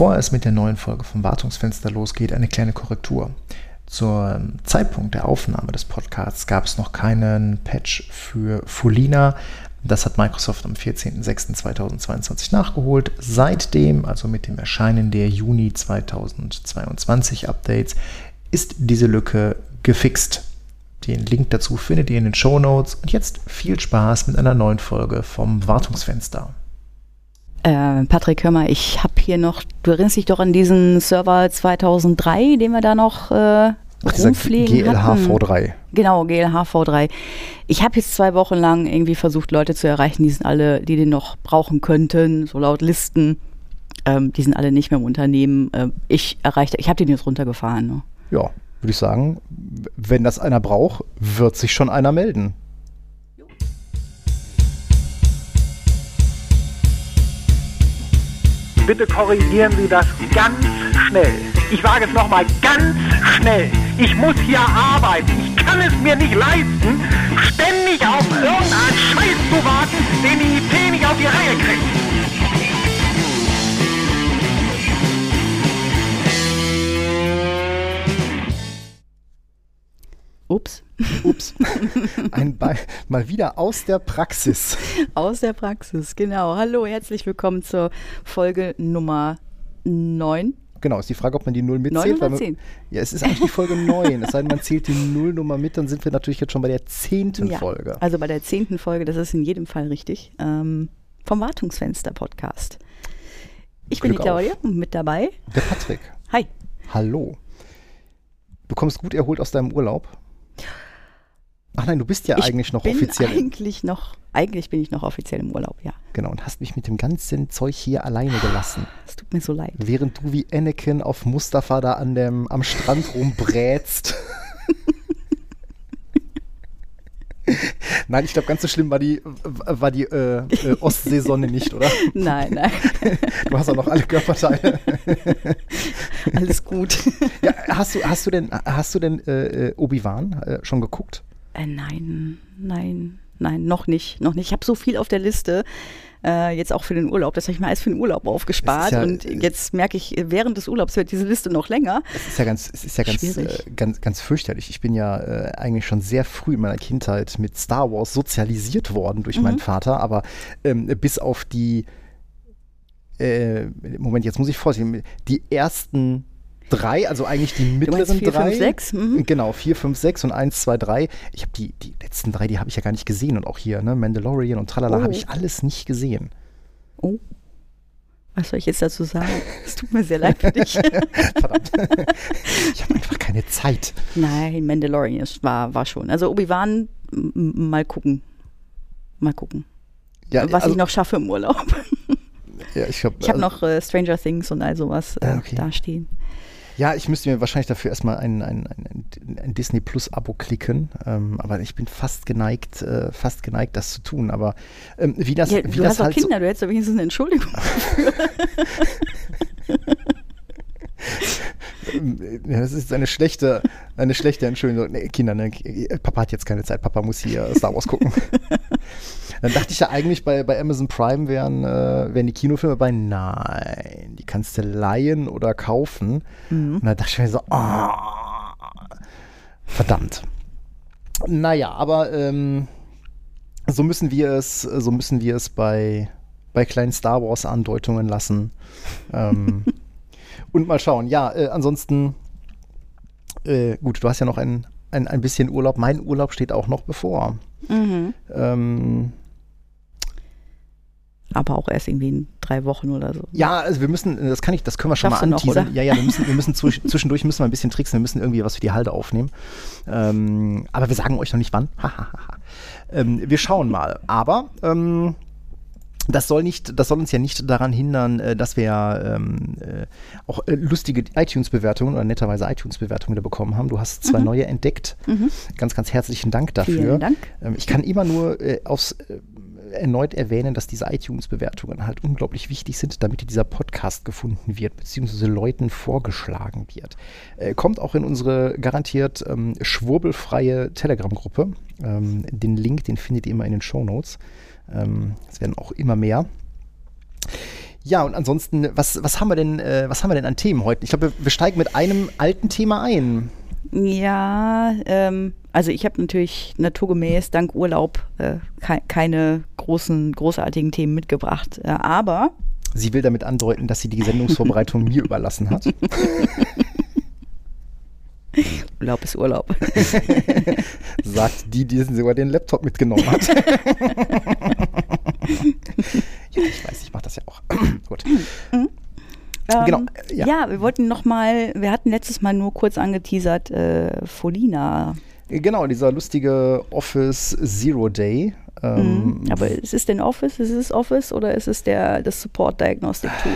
Bevor es mit der neuen Folge vom Wartungsfenster losgeht, eine kleine Korrektur. Zum Zeitpunkt der Aufnahme des Podcasts gab es noch keinen Patch für Fulina. Das hat Microsoft am 14.06.2022 nachgeholt. Seitdem, also mit dem Erscheinen der Juni 2022 Updates, ist diese Lücke gefixt. Den Link dazu findet ihr in den Show Notes. Und jetzt viel Spaß mit einer neuen Folge vom Wartungsfenster. Äh, Patrick, hör mal, ich habe hier noch, du erinnerst dich doch an diesen Server 2003, den wir da noch äh, Ach, rumfliegen GLHV3. Genau, GLHV3. Ich habe jetzt zwei Wochen lang irgendwie versucht, Leute zu erreichen, die sind alle, die den noch brauchen könnten, so laut Listen. Ähm, die sind alle nicht mehr im Unternehmen. Ähm, ich erreichte, ich habe den jetzt runtergefahren. Ne? Ja, würde ich sagen, wenn das einer braucht, wird sich schon einer melden. Bitte korrigieren Sie das ganz schnell. Ich sage es nochmal ganz schnell. Ich muss hier arbeiten. Ich kann es mir nicht leisten, ständig auf irgendeinen Scheiß zu warten, den die IT nicht auf die Reihe kriegt. Ups. Ups. Ein Be mal wieder aus der Praxis. Aus der Praxis, genau. Hallo, herzlich willkommen zur Folge Nummer 9. Genau, ist die Frage, ob man die Null mitzählt. 9 oder 10? Man, ja, es ist eigentlich die Folge 9. Es sei denn, man zählt die Nullnummer mit, dann sind wir natürlich jetzt schon bei der zehnten ja, Folge. Also bei der zehnten Folge, das ist in jedem Fall richtig. Ähm, vom Wartungsfenster-Podcast. Ich Glück bin die Claudia und mit dabei. Der Patrick. Hi. Hallo. Du kommst gut erholt aus deinem Urlaub? Ach nein, du bist ja ich eigentlich noch bin offiziell. Eigentlich noch, eigentlich bin ich noch offiziell im Urlaub, ja. Genau, und hast mich mit dem ganzen Zeug hier alleine gelassen. Es tut mir so leid. Während du wie Anakin auf Mustafa da an dem, am Strand rumbrätst. Nein, ich glaube, ganz so schlimm war die, war die äh, äh, Ostseesonne nicht, oder? Nein, nein. Du hast auch noch alle Körperteile. Alles gut. Ja, hast du, hast du denn, hast du denn äh, äh Obi-Wan äh, schon geguckt? Äh, nein, nein, nein, noch nicht, noch nicht. Ich habe so viel auf der Liste. Äh, jetzt auch für den Urlaub. Das habe ich mir alles für den Urlaub aufgespart. Ja, und jetzt merke ich, während des Urlaubs wird diese Liste noch länger. Es ist ja ganz, es ist ja ganz, äh, ganz, ganz fürchterlich. Ich bin ja äh, eigentlich schon sehr früh in meiner Kindheit mit Star Wars sozialisiert worden durch mhm. meinen Vater, aber ähm, bis auf die äh, Moment, jetzt muss ich vorsichtig, die ersten drei, also eigentlich die mittleren vier, drei. Fünf, sechs? Mhm. Genau, vier, fünf, sechs und eins, zwei, drei. Ich habe die, die letzten drei, die habe ich ja gar nicht gesehen. Und auch hier, ne, Mandalorian und Tralala, oh. habe ich alles nicht gesehen. Oh. Was soll ich jetzt dazu sagen? Es tut mir sehr leid für dich. Verdammt. Ich habe einfach keine Zeit. Nein, Mandalorian war, war schon. Also Obi-Wan, mal gucken. Mal gucken. Ja, was also, ich noch schaffe im Urlaub. Ja, ich habe ich hab also, noch äh, Stranger Things und all sowas äh, okay. da stehen. Ja, ich müsste mir wahrscheinlich dafür erstmal ein, ein, ein, ein Disney Plus Abo klicken, ähm, aber ich bin fast geneigt, äh, fast geneigt, das zu tun. Aber ähm, wie das, ja, wie du das hast halt Kinder, so du hättest wenigstens eine Entschuldigung dafür. Das ist eine schlechte, eine schlechte Entschuldigung. Nee, Kinder, ne, Papa hat jetzt keine Zeit, Papa muss hier Star Wars gucken. Dann dachte ich ja eigentlich, bei, bei Amazon Prime wären, äh, wären die Kinofilme bei, nein, die kannst du leihen oder kaufen. Mhm. Und dann dachte ich mir so, oh, verdammt. Naja, aber ähm, so müssen wir es, so müssen wir es bei, bei kleinen Star Wars Andeutungen lassen. ähm, und mal schauen. Ja, äh, ansonsten, äh, gut, du hast ja noch ein, ein, ein bisschen Urlaub. Mein Urlaub steht auch noch bevor. Mhm. Ähm, aber auch erst irgendwie in drei Wochen oder so. Ja, also wir müssen, das kann ich, das können wir schon Schaffst mal anteasern. ja, ja, wir müssen, wir müssen zwischendurch müssen wir ein bisschen tricksen, wir müssen irgendwie was für die Halde aufnehmen. Ähm, aber wir sagen euch noch nicht wann. ähm, wir schauen mal. Aber ähm, das soll nicht, das soll uns ja nicht daran hindern, äh, dass wir ähm, äh, auch äh, lustige iTunes-Bewertungen oder netterweise iTunes-Bewertungen wieder bekommen haben. Du hast zwei mhm. neue entdeckt. Mhm. Ganz, ganz herzlichen Dank dafür. Vielen Dank. Ähm, ich kann immer nur äh, aufs erneut erwähnen, dass diese iTunes-Bewertungen halt unglaublich wichtig sind, damit dieser Podcast gefunden wird, beziehungsweise Leuten vorgeschlagen wird. Äh, kommt auch in unsere garantiert ähm, schwurbelfreie Telegram-Gruppe. Ähm, den Link, den findet ihr immer in den Show Notes. Ähm, es werden auch immer mehr. Ja, und ansonsten, was, was, haben wir denn, äh, was haben wir denn an Themen heute? Ich glaube, wir, wir steigen mit einem alten Thema ein. Ja, ähm, also ich habe natürlich naturgemäß dank Urlaub äh, ke keine großen, großartigen Themen mitgebracht. Äh, aber. Sie will damit andeuten, dass sie die Sendungsvorbereitung mir überlassen hat. Urlaub ist Urlaub. Sagt die, die sogar den Laptop mitgenommen hat. ja, ich weiß, ich mache das ja auch. Gut. Mhm. Genau. Ähm, ja. ja. wir wollten noch mal, wir hatten letztes Mal nur kurz angeteasert, äh, Folina. Genau, dieser lustige Office Zero Day. Ähm, mhm. Aber ist es denn Office? Ist es Office oder ist es der, das Support Diagnostic Tool?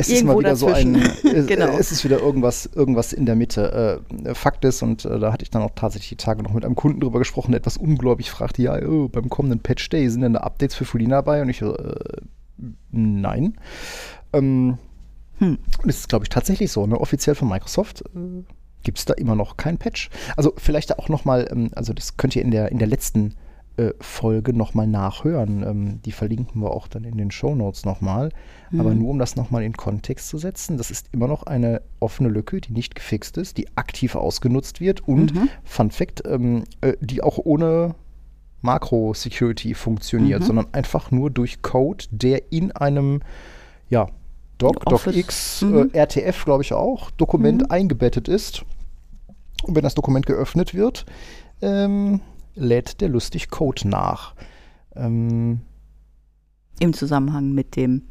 Es ist mal wieder dazwischen. so ein, genau. es ist wieder irgendwas, irgendwas in der Mitte. Äh, Fakt ist, und äh, da hatte ich dann auch tatsächlich die Tage noch mit einem Kunden drüber gesprochen, der etwas ungläubig fragte, ja, oh, beim kommenden Patch Day sind denn da Updates für Folina dabei? Und ich, äh, nein. Ähm, hm. Und es ist, glaube ich, tatsächlich so, ne? offiziell von Microsoft. Äh, gibt es da immer noch kein Patch. Also vielleicht auch noch mal, ähm, also das könnt ihr in der, in der letzten äh, Folge nochmal nachhören. Ähm, die verlinken wir auch dann in den Show Notes nochmal. Mhm. Aber nur um das nochmal in Kontext zu setzen, das ist immer noch eine offene Lücke, die nicht gefixt ist, die aktiv ausgenutzt wird und, mhm. Fun Fact, ähm, äh, die auch ohne Makro-Security funktioniert, mhm. sondern einfach nur durch Code, der in einem, ja, Doc, DocX, mhm. äh, RTF, glaube ich auch, Dokument mhm. eingebettet ist. Und wenn das Dokument geöffnet wird, ähm, lädt der lustig Code nach. Ähm, Im Zusammenhang mit dem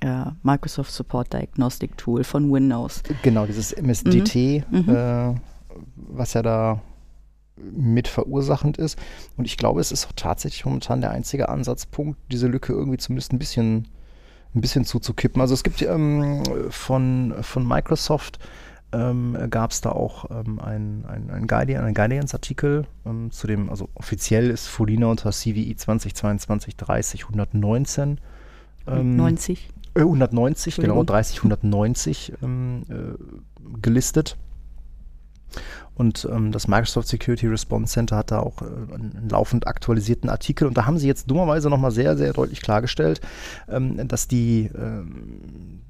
äh, Microsoft Support Diagnostic Tool von Windows. Genau, dieses MSDT, mhm. mhm. äh, was ja da mit verursachend ist. Und ich glaube, es ist auch tatsächlich momentan der einzige Ansatzpunkt, diese Lücke irgendwie zumindest ein bisschen, ein bisschen zuzukippen. Also es gibt ähm, von, von Microsoft ähm, gab es da auch ähm, ein, ein, ein Guardian, einen Guardians-Artikel ähm, zu dem, also offiziell ist Folina unter CVI 2022 30 119. 90. Äh, 190, genau, 30 190 ähm, äh, gelistet. Und ähm, das Microsoft Security Response Center hat da auch äh, einen laufend aktualisierten Artikel. Und da haben sie jetzt dummerweise nochmal sehr, sehr deutlich klargestellt, ähm, dass die, ähm,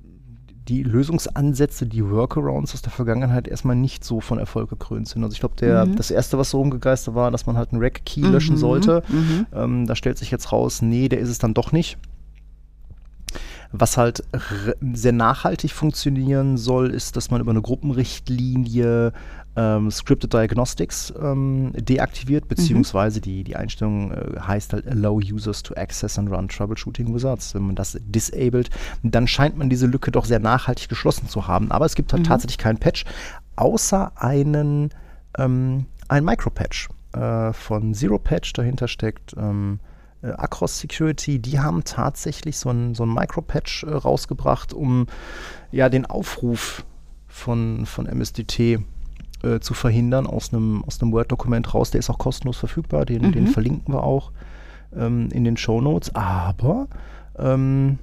die Lösungsansätze, die Workarounds aus der Vergangenheit erstmal nicht so von Erfolg gekrönt sind. Also ich glaube, mhm. das erste, was so rumgegeistert war, dass man halt einen Rack-Key mhm. löschen sollte. Mhm. Ähm, da stellt sich jetzt raus, nee, der ist es dann doch nicht. Was halt sehr nachhaltig funktionieren soll, ist, dass man über eine Gruppenrichtlinie ähm, Scripted Diagnostics ähm, deaktiviert, beziehungsweise mhm. die, die Einstellung äh, heißt halt Allow Users to Access and Run Troubleshooting Wizards. Wenn man das disabled, dann scheint man diese Lücke doch sehr nachhaltig geschlossen zu haben. Aber es gibt halt mhm. tatsächlich keinen Patch, außer einen, ähm, ein Micro-Patch äh, von Zero Patch. Dahinter steckt ähm, äh, Across Security. Die haben tatsächlich so ein, so ein Micro-Patch äh, rausgebracht, um ja den Aufruf von, von MSDT äh, zu verhindern aus einem aus Word-Dokument raus. Der ist auch kostenlos verfügbar, den, mhm. den verlinken wir auch ähm, in den Show Notes. Aber ähm,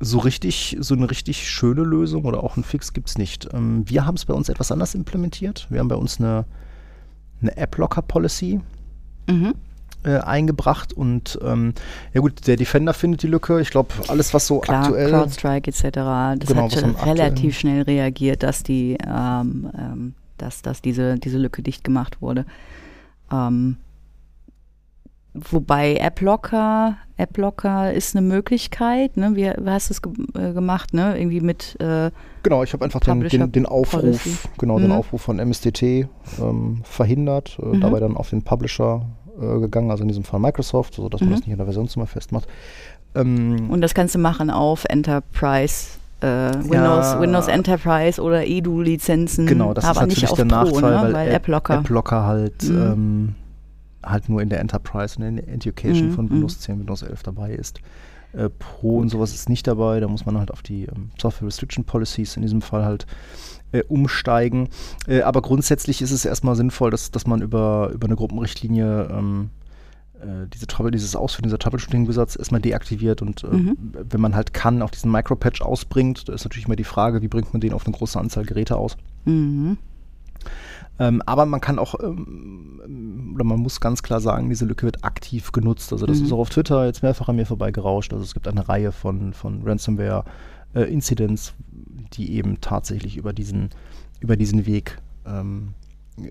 so richtig, so eine richtig schöne Lösung oder auch ein Fix gibt es nicht. Ähm, wir haben es bei uns etwas anders implementiert. Wir haben bei uns eine, eine App-Locker-Policy. Mhm. Äh, eingebracht und ähm, ja gut, der Defender findet die Lücke. Ich glaube, alles, was so Klar, aktuell. CrowdStrike etc. Das genau, hat schon relativ schnell reagiert, dass die ähm, ähm, dass, dass diese, diese Lücke dicht gemacht wurde. Ähm, wobei AppLocker, AppLocker ist eine Möglichkeit, ne? Wie, wie hast du es ge äh, gemacht, ne? Irgendwie mit äh, Genau, ich habe einfach den, den, den, Aufruf, Policy. genau, mhm. den Aufruf von MSDT ähm, verhindert, äh, mhm. dabei dann auf den Publisher äh, gegangen, also in diesem Fall Microsoft, sodass man mhm. das nicht in der Versionsnummer festmacht. Ähm, Und das kannst du machen auf Enterprise äh, Windows, ja, Windows Enterprise oder Edu-Lizenzen. Genau, das ist natürlich der Pro, Nachteil, ne? weil, weil AppLocker App halt, mhm. ähm, halt nur in der Enterprise und in der Education mhm. von Windows 10, mhm. Windows 11 dabei ist. Äh, Pro und sowas ist nicht dabei, da muss man halt auf die ähm, Software Restriction Policies in diesem Fall halt äh, umsteigen. Äh, aber grundsätzlich ist es erstmal sinnvoll, dass, dass man über, über eine Gruppenrichtlinie ähm, äh, diese Trouble, dieses Ausführen dieser Troubleshooting-Wizards erstmal deaktiviert und äh, mhm. wenn man halt kann, auch diesen Micropatch ausbringt, da ist natürlich immer die Frage, wie bringt man den auf eine große Anzahl Geräte aus. Mhm. Ähm, aber man kann auch, ähm, oder man muss ganz klar sagen, diese Lücke wird aktiv genutzt. Also das Mhm. ist auch auf Twitter jetzt mehrfach an mir vorbeigerauscht. Also es gibt eine Reihe von, von Ransomware-Incidents, die eben tatsächlich über diesen, über diesen Weg ähm,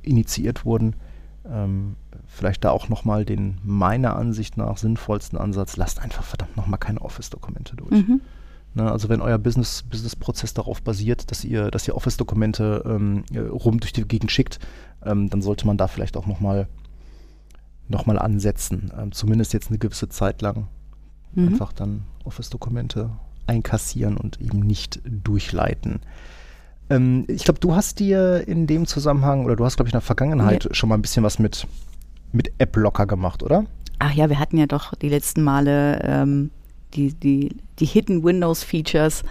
initiiert wurden. Ähm, vielleicht da auch nochmal den meiner Ansicht nach sinnvollsten Ansatz, lasst einfach verdammt nochmal keine Office-Dokumente durch. Mhm. Ne, also wenn euer Business, Business-Prozess darauf basiert, dass ihr, dass ihr Office-Dokumente ähm, äh, rum durch die Gegend schickt, ähm, dann sollte man da vielleicht auch nochmal noch mal ansetzen. Ähm, zumindest jetzt eine gewisse Zeit lang Mhm. einfach dann Office-Dokumente einkassieren und eben nicht durchleiten. Ähm, ich glaube, du hast dir in dem Zusammenhang, oder du hast, glaube ich, in der Vergangenheit schon mal ein bisschen was mit, mit App-Locker gemacht, oder? Ach ja, wir hatten ja doch die letzten Male ähm, die, die, die Hidden Windows Features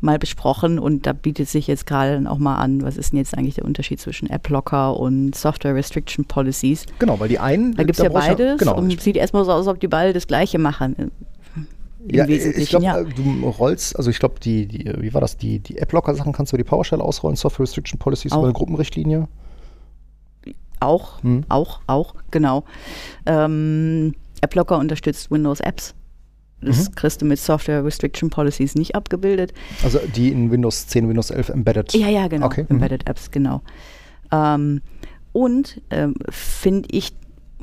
mal besprochen und da bietet sich jetzt gerade dann auch mal an, was ist denn jetzt eigentlich der Unterschied zwischen App Locker und Software Restriction Policies? Genau, weil die einen. Da gibt es ja beides genau, und sieht erstmal so aus, als ob die beide das Gleiche machen. Im Ja, Wesentlichen, ich glaube, ja. du rollst, also ich glaube, die, die, wie war das, die, die App-Locker-Sachen kannst du über die PowerShell ausrollen, Software Restriction Policies Auch. über eine Gruppenrichtlinie. Auch, Hm. auch, auch, genau. Ähm, AppLocker unterstützt Windows Apps. Das Mhm. kriegst du mit Software Restriction Policies nicht abgebildet. Also die in Windows 10, Windows 11 embedded. Ja, ja, genau. Okay, mhm. Embedded Apps, genau. Ähm, und ähm, finde ich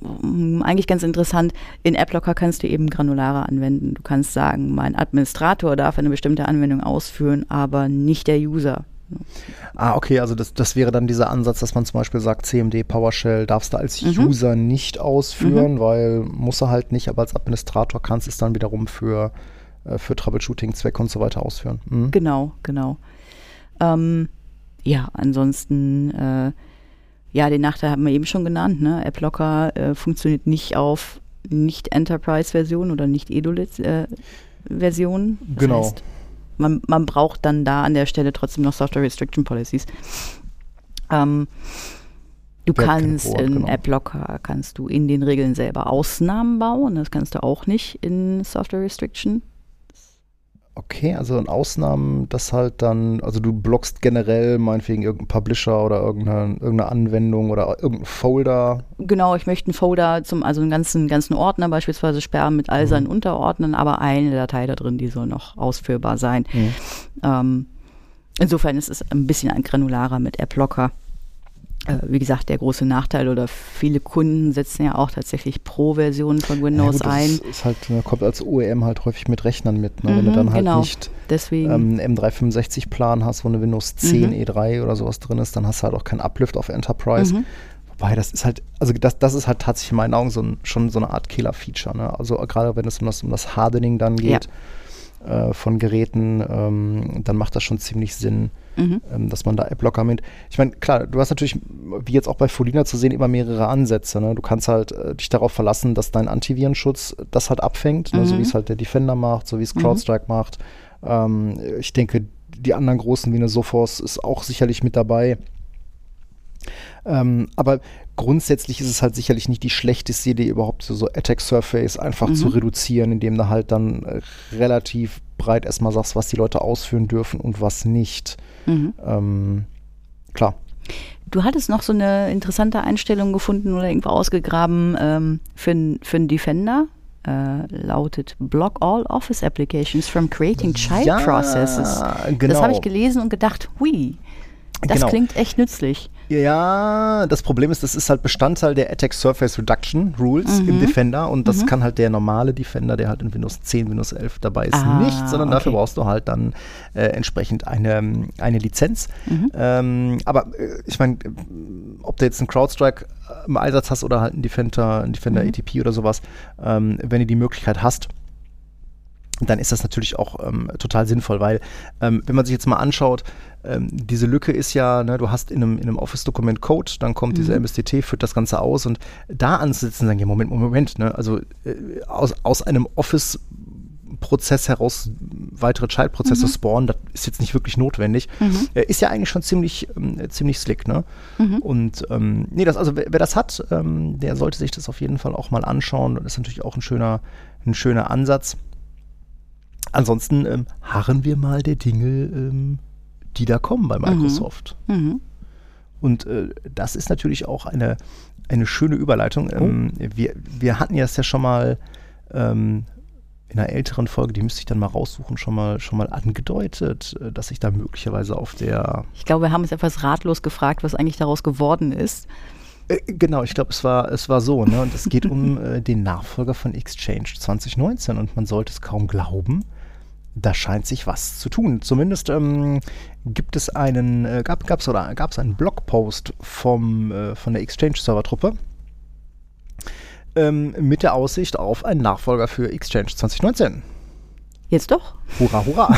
eigentlich ganz interessant, in AppLocker kannst du eben granularer anwenden. Du kannst sagen, mein Administrator darf eine bestimmte Anwendung ausführen, aber nicht der User. Ah, okay, also das, das wäre dann dieser Ansatz, dass man zum Beispiel sagt, CMD, PowerShell darfst du als Mhm. User nicht ausführen, weil muss er halt nicht, aber als Administrator kannst du es dann wiederum für, äh, für Troubleshooting-Zwecke und so weiter ausführen. Mhm. Genau, genau. Ähm, ja, ansonsten, äh, ja, den Nachteil haben wir eben schon genannt. Ne? AppLocker äh, funktioniert nicht auf Nicht-Enterprise-Versionen oder Nicht-Edolit-Versionen. Das Genau. Heißt, man, man braucht dann da an der Stelle trotzdem noch Software Restriction Policies. Ähm, du kannst Wort, in genau. AppLocker kannst du in den Regeln selber Ausnahmen bauen. Das kannst du auch nicht in Software Restriction. Okay, also in Ausnahmen, das halt dann, also du blockst generell meinetwegen irgendeinen Publisher oder irgendeine, irgendeine Anwendung oder irgendeinen Folder. Genau, ich möchte einen Folder zum, also einen ganzen, ganzen Ordner beispielsweise sperren mit all seinen Unterordnern, aber eine Datei da drin, die soll noch ausführbar sein. Ähm, insofern ist es ein bisschen ein granularer mit AppLocker. Äh, wie gesagt, der große Nachteil oder viele Kunden setzen ja auch tatsächlich Pro-Versionen von Windows Ja, gut, ein. das Ist halt, ne, kommt als OEM halt häufig mit Rechnern mit, ne? wenn du Mhm, dann halt genau. nicht ähm, einen M365-Plan hast, wo eine Windows 10 Mhm. E3 oder sowas drin ist, dann hast du halt auch keinen Uplift auf Enterprise. Mhm. Wobei, das ist halt, also das, das ist halt tatsächlich in meinen Augen so ein, schon so eine Art Killer-Feature. Ne? Also gerade wenn es um das, um das Hardening dann geht äh, von Geräten, ähm, dann macht das schon ziemlich Sinn, mhm. ähm, dass man da App-Locker mit. Ich meine, klar, du hast natürlich, wie jetzt auch bei Folina zu sehen, immer mehrere Ansätze. Ne? Du kannst halt äh, dich darauf verlassen, dass dein Antivirenschutz das halt abfängt, ne? so Mhm. wie es halt der Defender macht, so wie es Mhm. CrowdStrike macht. Ähm, ich denke, die anderen großen wie eine Sophos ist auch sicherlich mit dabei. Ähm, aber grundsätzlich ist es halt sicherlich nicht die schlechteste Idee, überhaupt so, so Attack Surface einfach Mhm. zu reduzieren, indem du halt dann äh, relativ breit erstmal sagst, was die Leute ausführen dürfen und was nicht. Mhm. Ähm, klar. Du hattest noch so eine interessante Einstellung gefunden oder irgendwo ausgegraben ähm, für, für einen Defender. Äh, lautet Block all Office Applications from creating child Ja, processes. genau. Das habe ich gelesen und gedacht, hui, das Genau. klingt echt nützlich. Ja, das Problem ist, das ist halt Bestandteil der Attack Surface Reduction Rules im Mhm. Defender und das Mhm. kann halt der normale Defender, der halt in Windows 10, Windows 11 dabei ist, Ah, nicht, sondern dafür okay. brauchst du halt dann äh, entsprechend eine, eine Lizenz. Mhm. Ähm, aber äh, ich meine, ob du jetzt einen CrowdStrike äh, im Einsatz hast oder halt einen Defender, einen Defender Mhm. ATP oder sowas, ähm, wenn du die Möglichkeit hast, dann ist das natürlich auch ähm, total sinnvoll, weil ähm, wenn man sich jetzt mal anschaut, ähm, diese Lücke ist ja, ne, du hast in einem, in einem Office-Dokument Code, dann kommt dieser Mhm. MSTT, führt das Ganze aus und da anzusetzen, sagen, ja, Moment, Moment, ne, also äh, aus, aus einem Office Prozess heraus weitere Child-Prozesse Mhm. spawnen, das ist jetzt nicht wirklich notwendig. Mhm. Äh, ist ja eigentlich schon ziemlich, ähm, ziemlich slick, ne? Mhm. Und ähm, nee, das, also wer, wer das hat, ähm, der sollte sich das auf jeden Fall auch mal anschauen. Das ist natürlich auch ein schöner, ein schöner Ansatz. Ansonsten ähm, harren wir mal der Dinge, ähm, die da kommen bei Microsoft. Mhm. Und äh, das ist natürlich auch eine, eine schöne Überleitung. Oh. Ähm, wir, wir hatten ja es ja schon mal ähm, in einer älteren Folge, die müsste ich dann mal raussuchen, schon mal, schon mal angedeutet, äh, dass ich da möglicherweise auf der Ich glaube, wir haben uns etwas ratlos gefragt, was eigentlich daraus geworden ist. Äh, Genau, ich glaube, es war, es war so, ne? Und es geht um äh, den Nachfolger von Exchange 2019 und man sollte es kaum glauben. Da scheint sich was zu tun. Zumindest ähm, gibt es einen, äh, gab es oder gab es einen Blogpost vom, äh, von der Exchange-Server-Truppe ähm, mit der Aussicht auf einen Nachfolger für Exchange 2019. Jetzt doch? Hurra, hurra!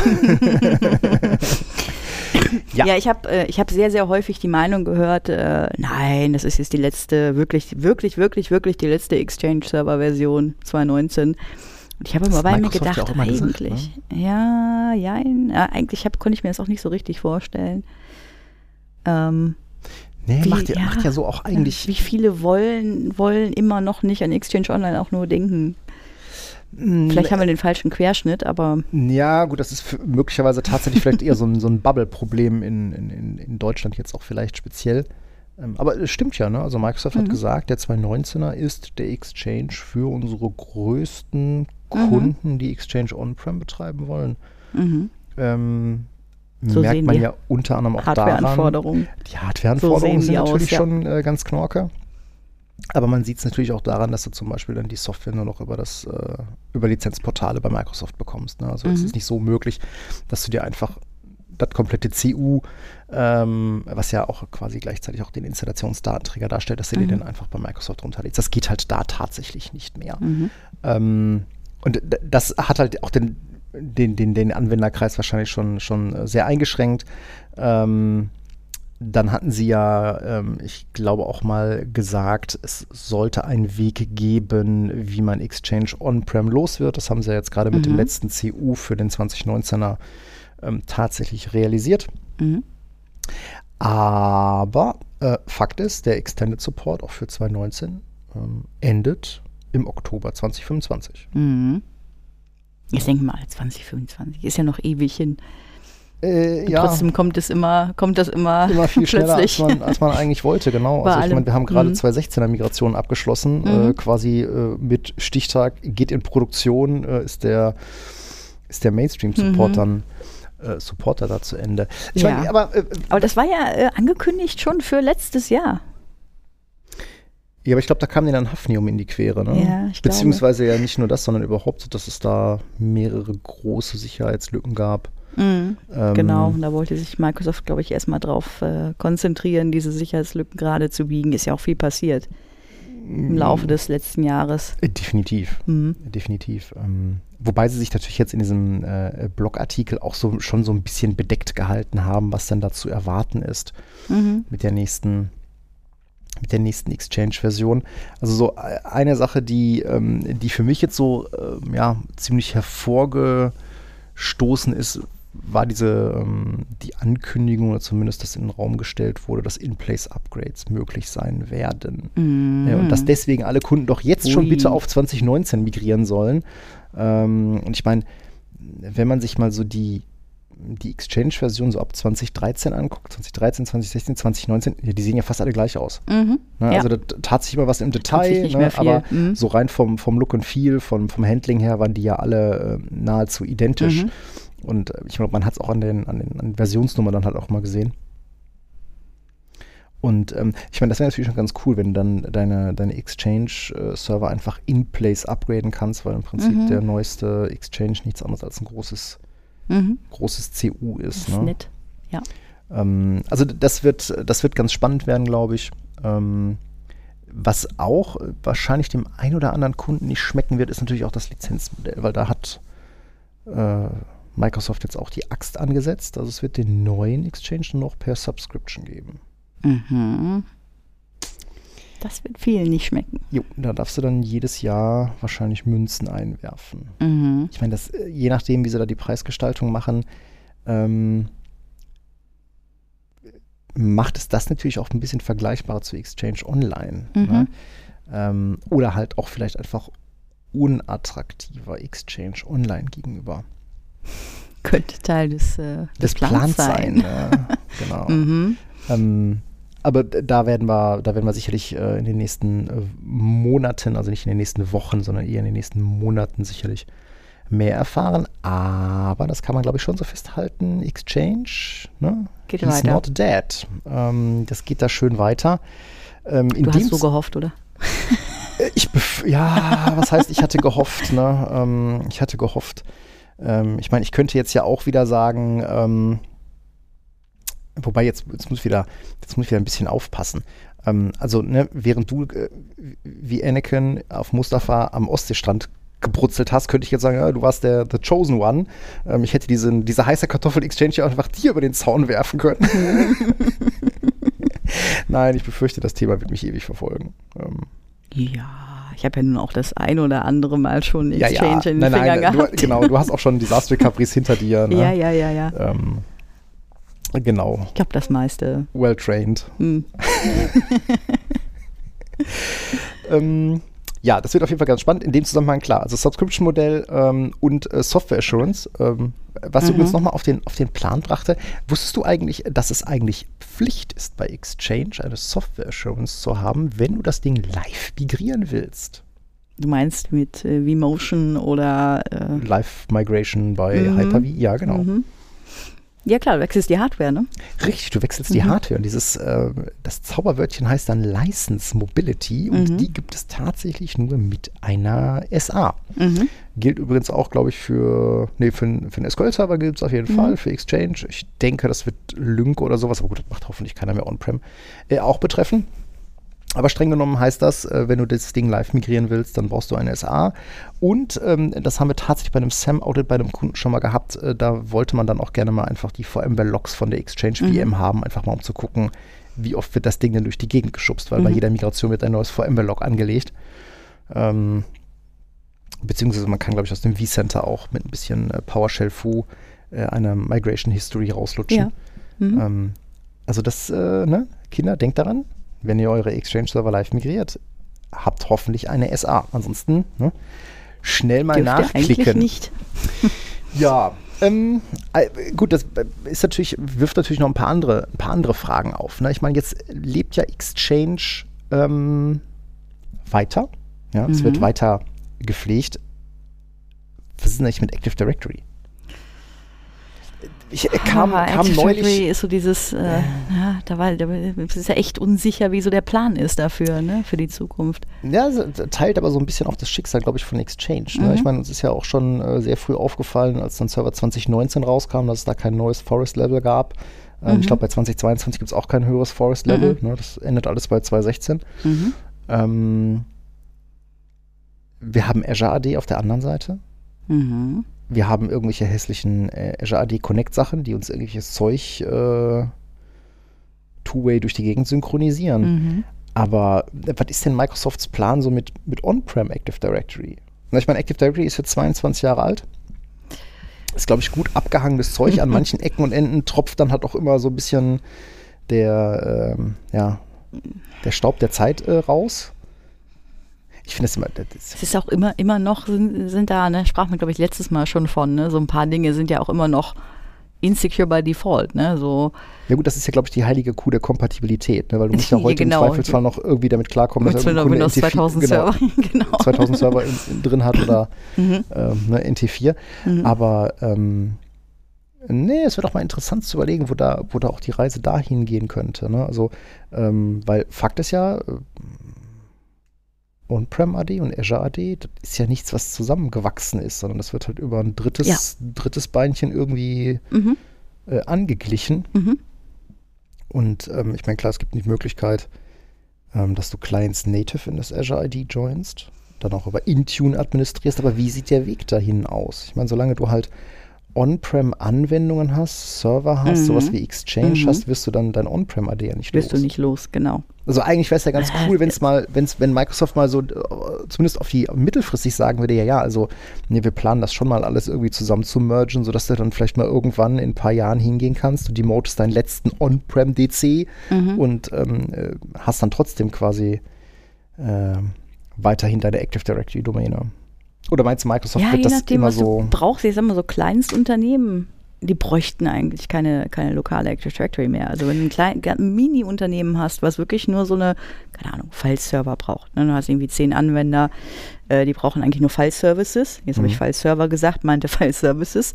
Ja. Ja, ich habe äh, ich hab sehr, sehr häufig die Meinung gehört, äh, nein, das ist jetzt die letzte, wirklich, wirklich, wirklich, wirklich die letzte Exchange-Server-Version 2019. Und ich habe immer hat bei mir ja gedacht, auch immer gesagt, eigentlich, ja, ja, ja, eigentlich hab, konnte ich mir das auch nicht so richtig vorstellen. Ähm, nee, Wie- macht ja, ja. macht ja so auch eigentlich. wie viele wollen, wollen immer noch nicht an Exchange Online auch nur denken? Vielleicht haben wir den falschen Querschnitt, aber Ja, gut, das ist möglicherweise tatsächlich vielleicht eher so ein, so ein Bubble-Problem in, in, in, Deutschland jetzt auch vielleicht speziell. Ähm, aber es stimmt ja, ne? Also Microsoft hat Mhm. gesagt, der 219er ist der Exchange für unsere größten Mhm. Kunden, die Exchange On-Prem betreiben wollen. mhm. Ähm, So merkt man ja unter anderem auch daran. Hardware-Anforderungen. Die Hardware-Anforderungen So sind die aus, natürlich ja. schon äh, ganz knorke. Aber man sieht es natürlich auch daran, dass du zum Beispiel dann die Software nur noch über das äh, über Lizenzportale bei Microsoft bekommst. Ne? Also es Mhm. ist nicht so möglich, dass du dir einfach das komplette CU, ähm, was ja auch quasi gleichzeitig auch den Installationsdatenträger darstellt, dass du dir Mhm. den einfach bei Microsoft runterlädst. Das geht halt da tatsächlich nicht mehr. Mhm. Ähm, und das hat halt auch den, den, den, den Anwenderkreis wahrscheinlich schon, schon sehr eingeschränkt. Ähm, dann hatten sie ja, ähm, ich glaube auch mal gesagt, es sollte einen Weg geben, wie man Exchange on-prem los wird. Das haben sie ja jetzt gerade mit dem Mhm. letzten CU für den 2019er ähm, tatsächlich realisiert. Mhm. Aber äh, Fakt ist, der Extended Support auch für 2019 ähm, endet im Oktober 2025. Mhm. Jetzt denken wir mal, 2025 ist ja noch ewig hin. Äh, ja, Trotzdem kommt es immer, kommt das immer, immer viel schneller, als man, als man eigentlich wollte, genau. Bei Also ich meine, wir haben gerade Mhm. 2016er Migrationen abgeschlossen, Mhm. äh, quasi äh, mit Stichtag geht in Produktion, äh, ist der, ist der Mainstream-Support Mhm. dann äh, Supporter da zu Ende. Ich Ja. meine, aber, äh, Aber das war ja äh, angekündigt schon für letztes Jahr. Ja, aber ich glaube, da kam denen dann Hafnium in die Quere, ne? Ja, ich glaube. Beziehungsweise ja nicht nur das, sondern überhaupt, dass es da mehrere große Sicherheitslücken gab. Mhm. Ähm, Genau, und da wollte sich Microsoft, glaube ich, erstmal drauf äh, konzentrieren, diese Sicherheitslücken gerade zu biegen. Ist ja auch viel passiert im Laufe des letzten Jahres. Äh, Definitiv. Mhm. Definitiv. Ähm, wobei sie sich natürlich jetzt in diesem äh, Blogartikel auch so schon so ein bisschen bedeckt gehalten haben, was denn da zu erwarten ist Mhm. mit der nächsten mit der nächsten Exchange-Version. Also so äh, eine Sache, die, ähm, die für mich jetzt so ähm, ja, ziemlich hervorgestoßen ist, war diese ähm, die Ankündigung oder zumindest, dass in den Raum gestellt wurde, dass In-Place-Upgrades möglich sein werden. Mhm. Ja, und dass deswegen alle Kunden doch jetzt schon Ui. bitte auf 2019 migrieren sollen. Ähm, und ich meine, wenn man sich mal so die, die Exchange-Version so ab 2013 anguckt, 2013, 2016, 2019, ja, die sehen ja fast alle gleich aus. Mhm. Ne? Ja. Also da tat sich immer was im Detail, ne? aber Mhm. so rein vom, vom Look and Feel, vom, vom Handling her waren die ja alle äh, nahezu identisch. Mhm. Und äh, ich glaube, man hat es auch an den, an den an den Versionsnummern dann halt auch mal gesehen. Und ähm, ich meine, das wäre natürlich schon ganz cool, wenn du dann deine, deine Exchange-Server einfach in place upgraden kannst, weil im Prinzip Mhm. der neueste Exchange nichts anderes als ein großes, Mhm. großes CU Das ist. ist ne? nett. Ja. Ähm, also das wird, das wird ganz spannend werden, glaube ich. Ähm, was auch wahrscheinlich dem ein oder anderen Kunden nicht schmecken wird, ist natürlich auch das Lizenzmodell, weil da hat äh, Microsoft jetzt auch die Axt angesetzt. Also es wird den neuen Exchange nur noch per Subscription geben. Mhm. Das wird vielen nicht schmecken. Jo, da darfst du dann jedes Jahr wahrscheinlich Münzen einwerfen. Mhm. Ich meine, das, äh, je nachdem, wie sie da die Preisgestaltung machen, ähm, macht es das natürlich auch ein bisschen vergleichbarer zu Exchange Online. Mhm. Ne? Ähm, oder halt auch vielleicht einfach unattraktiver Exchange Online gegenüber. Könnte Teil des, äh, des, Des Plans, sein. ne? genau. Mhm. ähm, aber da werden wir, da werden wir sicherlich äh, in den nächsten äh, Monaten, also nicht in den nächsten Wochen, sondern eher in den nächsten Monaten sicherlich mehr erfahren. Aber das kann man, glaube ich, schon so festhalten. Exchange, ne? Geht He's weiter. not dead. Ähm, das geht da schön weiter. Ähm, Du hast so gehofft, oder? äh, Ich ja, was heißt, ich hatte gehofft, ne? Ähm, ich hatte gehofft. Ähm, ich meine, ich könnte jetzt ja auch wieder sagen, ähm, wobei jetzt, jetzt muss ich wieder, jetzt muss ich wieder ein bisschen aufpassen. Ähm, also, ne, während du äh, wie Anakin auf Mustafa am Ostseestrand gebrutzelt hast, könnte ich jetzt sagen, ja, du warst der The Chosen One. Ähm, ich hätte diesen, diese heiße Kartoffel-Exchange ja einfach dir über den Zaun werfen können. Nein, ich befürchte, das Thema wird mich ewig verfolgen. Ähm, Ja, ich habe ja nun auch das ein oder andere Mal schon ja, Exchange ja. in den nein, Finger nein, gehabt. Du, genau, du hast auch schon Disaster Caprice hinter dir. Ne? Ja, ja, ja, ja. Ähm, genau, Ich glaube, das meiste. well trained. Hm. Ähm, ja, das wird auf jeden Fall ganz spannend. In dem Zusammenhang klar, also Subscription-Modell ähm, und äh, Software Assurance. Ähm, was Mhm. übrigens nochmal auf den, auf den Plan brachte, wusstest du eigentlich, dass es eigentlich Pflicht ist, bei Exchange eine Software Assurance zu haben, wenn du das Ding live migrieren willst? Du meinst mit äh, vMotion oder äh, Live Migration bei Mhm. Hyper-V? Ja, genau. mhm. Ja klar, du wechselst die Hardware, ne? Richtig, du wechselst die Mhm. Hardware und dieses, äh, das Zauberwörtchen heißt dann License Mobility und Mhm. die gibt es tatsächlich nur mit einer SA. Mhm. Gilt übrigens auch, glaube ich, für, nee, für, einen- für einen SQL-Server gilt es auf jeden Mhm. Fall, für Exchange. Ich denke, das wird Lync oder sowas, aber gut, das macht hoffentlich keiner mehr On-Prem, äh, auch betreffen. Aber streng genommen heißt das, äh, wenn du das Ding live migrieren willst, dann brauchst du eine SA. Und ähm, das haben wir tatsächlich bei einem SAM-Audit bei einem Kunden schon mal gehabt. Äh, da wollte man dann auch gerne mal einfach die VMware-Logs von der Exchange Mhm. VM haben, einfach mal um zu gucken, wie oft wird das Ding denn durch die Gegend geschubst, weil bei Mhm. jeder Migration wird ein neues VMware-Log angelegt. Ähm, beziehungsweise man kann, glaube ich, aus dem vCenter auch mit ein bisschen äh, PowerShell-Foo äh, eine Migration History rauslutschen. Ja. Mhm. Ähm, also das, äh, ne, Kinder, denkt daran, wenn ihr eure Exchange-Server live migriert, habt hoffentlich eine SA. Ansonsten ne, schnell mal eigentlich nachklicken. nicht. Ja, ähm, äh, gut, das äh, ist natürlich, wirft natürlich noch ein paar andere, ein paar andere Fragen auf. Ne? Ich meine, jetzt lebt ja Exchange ähm, weiter. Ja, es Mhm. wird weiter gepflegt. Was ist denn eigentlich mit Active Directory? Ich äh, kam, Aber kam neulich. Ist so dieses, äh, ja, da war, da, es ist ja echt unsicher, wie so der Plan ist dafür, ne, für die Zukunft. Ja, teilt aber so ein bisschen auch das Schicksal, glaube ich, von Exchange. Ne? Mhm. Ich meine, uns ist ja auch schon äh, sehr früh aufgefallen, als dann Server 2019 rauskam, dass es da kein neues Forest-Level gab. Ähm, Mhm. Ich glaube, bei 2022 gibt es auch kein höheres Forest-Level. Mhm. Ne? Das endet alles bei 2016. Mhm. Ähm, wir haben Azure AD auf der anderen Seite. Mhm. Wir haben irgendwelche hässlichen äh, Azure AD Connect-Sachen, die uns irgendwelches Zeug äh, Two-Way durch die Gegend synchronisieren. Mhm. Aber äh, was ist denn Microsofts Plan so mit, mit On-Prem Active Directory? Na, ich meine, Active Directory ist jetzt 22 Jahre alt. Ist, glaube ich, gut abgehangenes Zeug. An manchen Ecken und Enden tropft dann halt auch immer so ein bisschen der, ähm, ja, der Staub der Zeit äh, raus. Ich finde das immer. Das Es ist auch immer, immer noch, sind, sind da, ne, sprach man, glaube ich, letztes Mal schon von, ne, so ein paar Dinge sind ja auch immer noch insecure by default, ne, so ja, gut, das ist ja, glaube ich, die heilige Kuh der Kompatibilität, ne? weil du musst ja heute genau. im Zweifelsfall noch irgendwie damit klarkommen, dass irgendein Windows Kunde 2000 NT4 genau, Server, genau. 2000 Server in, in, drin hat oder Mhm. ähm, ne, NT4. Mhm. Aber ähm, nee, es wird auch mal interessant zu überlegen, wo da, wo da auch die Reise dahin gehen könnte. Ne? Also, ähm, weil Fakt ist ja, äh, On-Prem AD und Azure AD, das ist ja nichts, was zusammengewachsen ist, sondern das wird halt über ein drittes, Ja. drittes Beinchen irgendwie Mhm. äh, angeglichen. Mhm. Und ähm, ich meine, klar, es gibt die Möglichkeit, ähm, dass du Clients native in das Azure ID joinst, dann auch über Intune administrierst, aber wie sieht der Weg dahin aus? Ich meine, solange du halt On-Prem-Anwendungen hast, Server hast, Mhm. sowas wie Exchange Mhm. hast, wirst du dann dein On-Prem-AD ja nicht Wirst los. du nicht los, genau. Also eigentlich wäre es ja ganz Äh, cool, wenn es mal, wenn's, wenn Microsoft mal so äh, zumindest auf die mittelfristig sagen würde, ja, ja, also nee, wir planen das schon mal alles irgendwie zusammen zu mergen, sodass du dann vielleicht mal irgendwann in ein paar Jahren hingehen kannst. Du demotest deinen letzten On-Prem-DC Mhm. und ähm, äh, hast dann trotzdem quasi äh, weiterhin deine Active Directory-Domäne. Oder meinst du, Microsoft ja, wird das nachdem, immer so. du brauchst. Ich sag mal so Kleinstunternehmen. die bräuchten eigentlich keine, keine lokale Active Directory mehr. Also wenn du ein, klein, ein Mini-Unternehmen hast, was wirklich nur so eine, keine Ahnung, File-Server braucht. Ne? Du hast irgendwie zehn Anwender, äh, die brauchen eigentlich nur File-Services. Jetzt mhm. habe ich File-Server gesagt, meinte File-Services.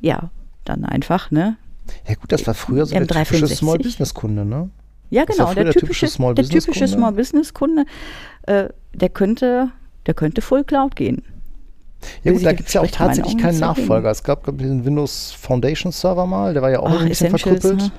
Ja, dann einfach, ne? Ja gut, das war früher so der typische Small-Business-Kunde, ne? Ja, genau, der, der, typische, Small der typische Small Business Kunde, äh, der könnte, der könnte Full Cloud gehen. Ja gut, da gibt es ja auch tatsächlich keinen Nachfolger. Es gab, glaube ich, den Windows Foundation Server mal, der war ja auch Ach, ein bisschen verkrüppelt. Ne?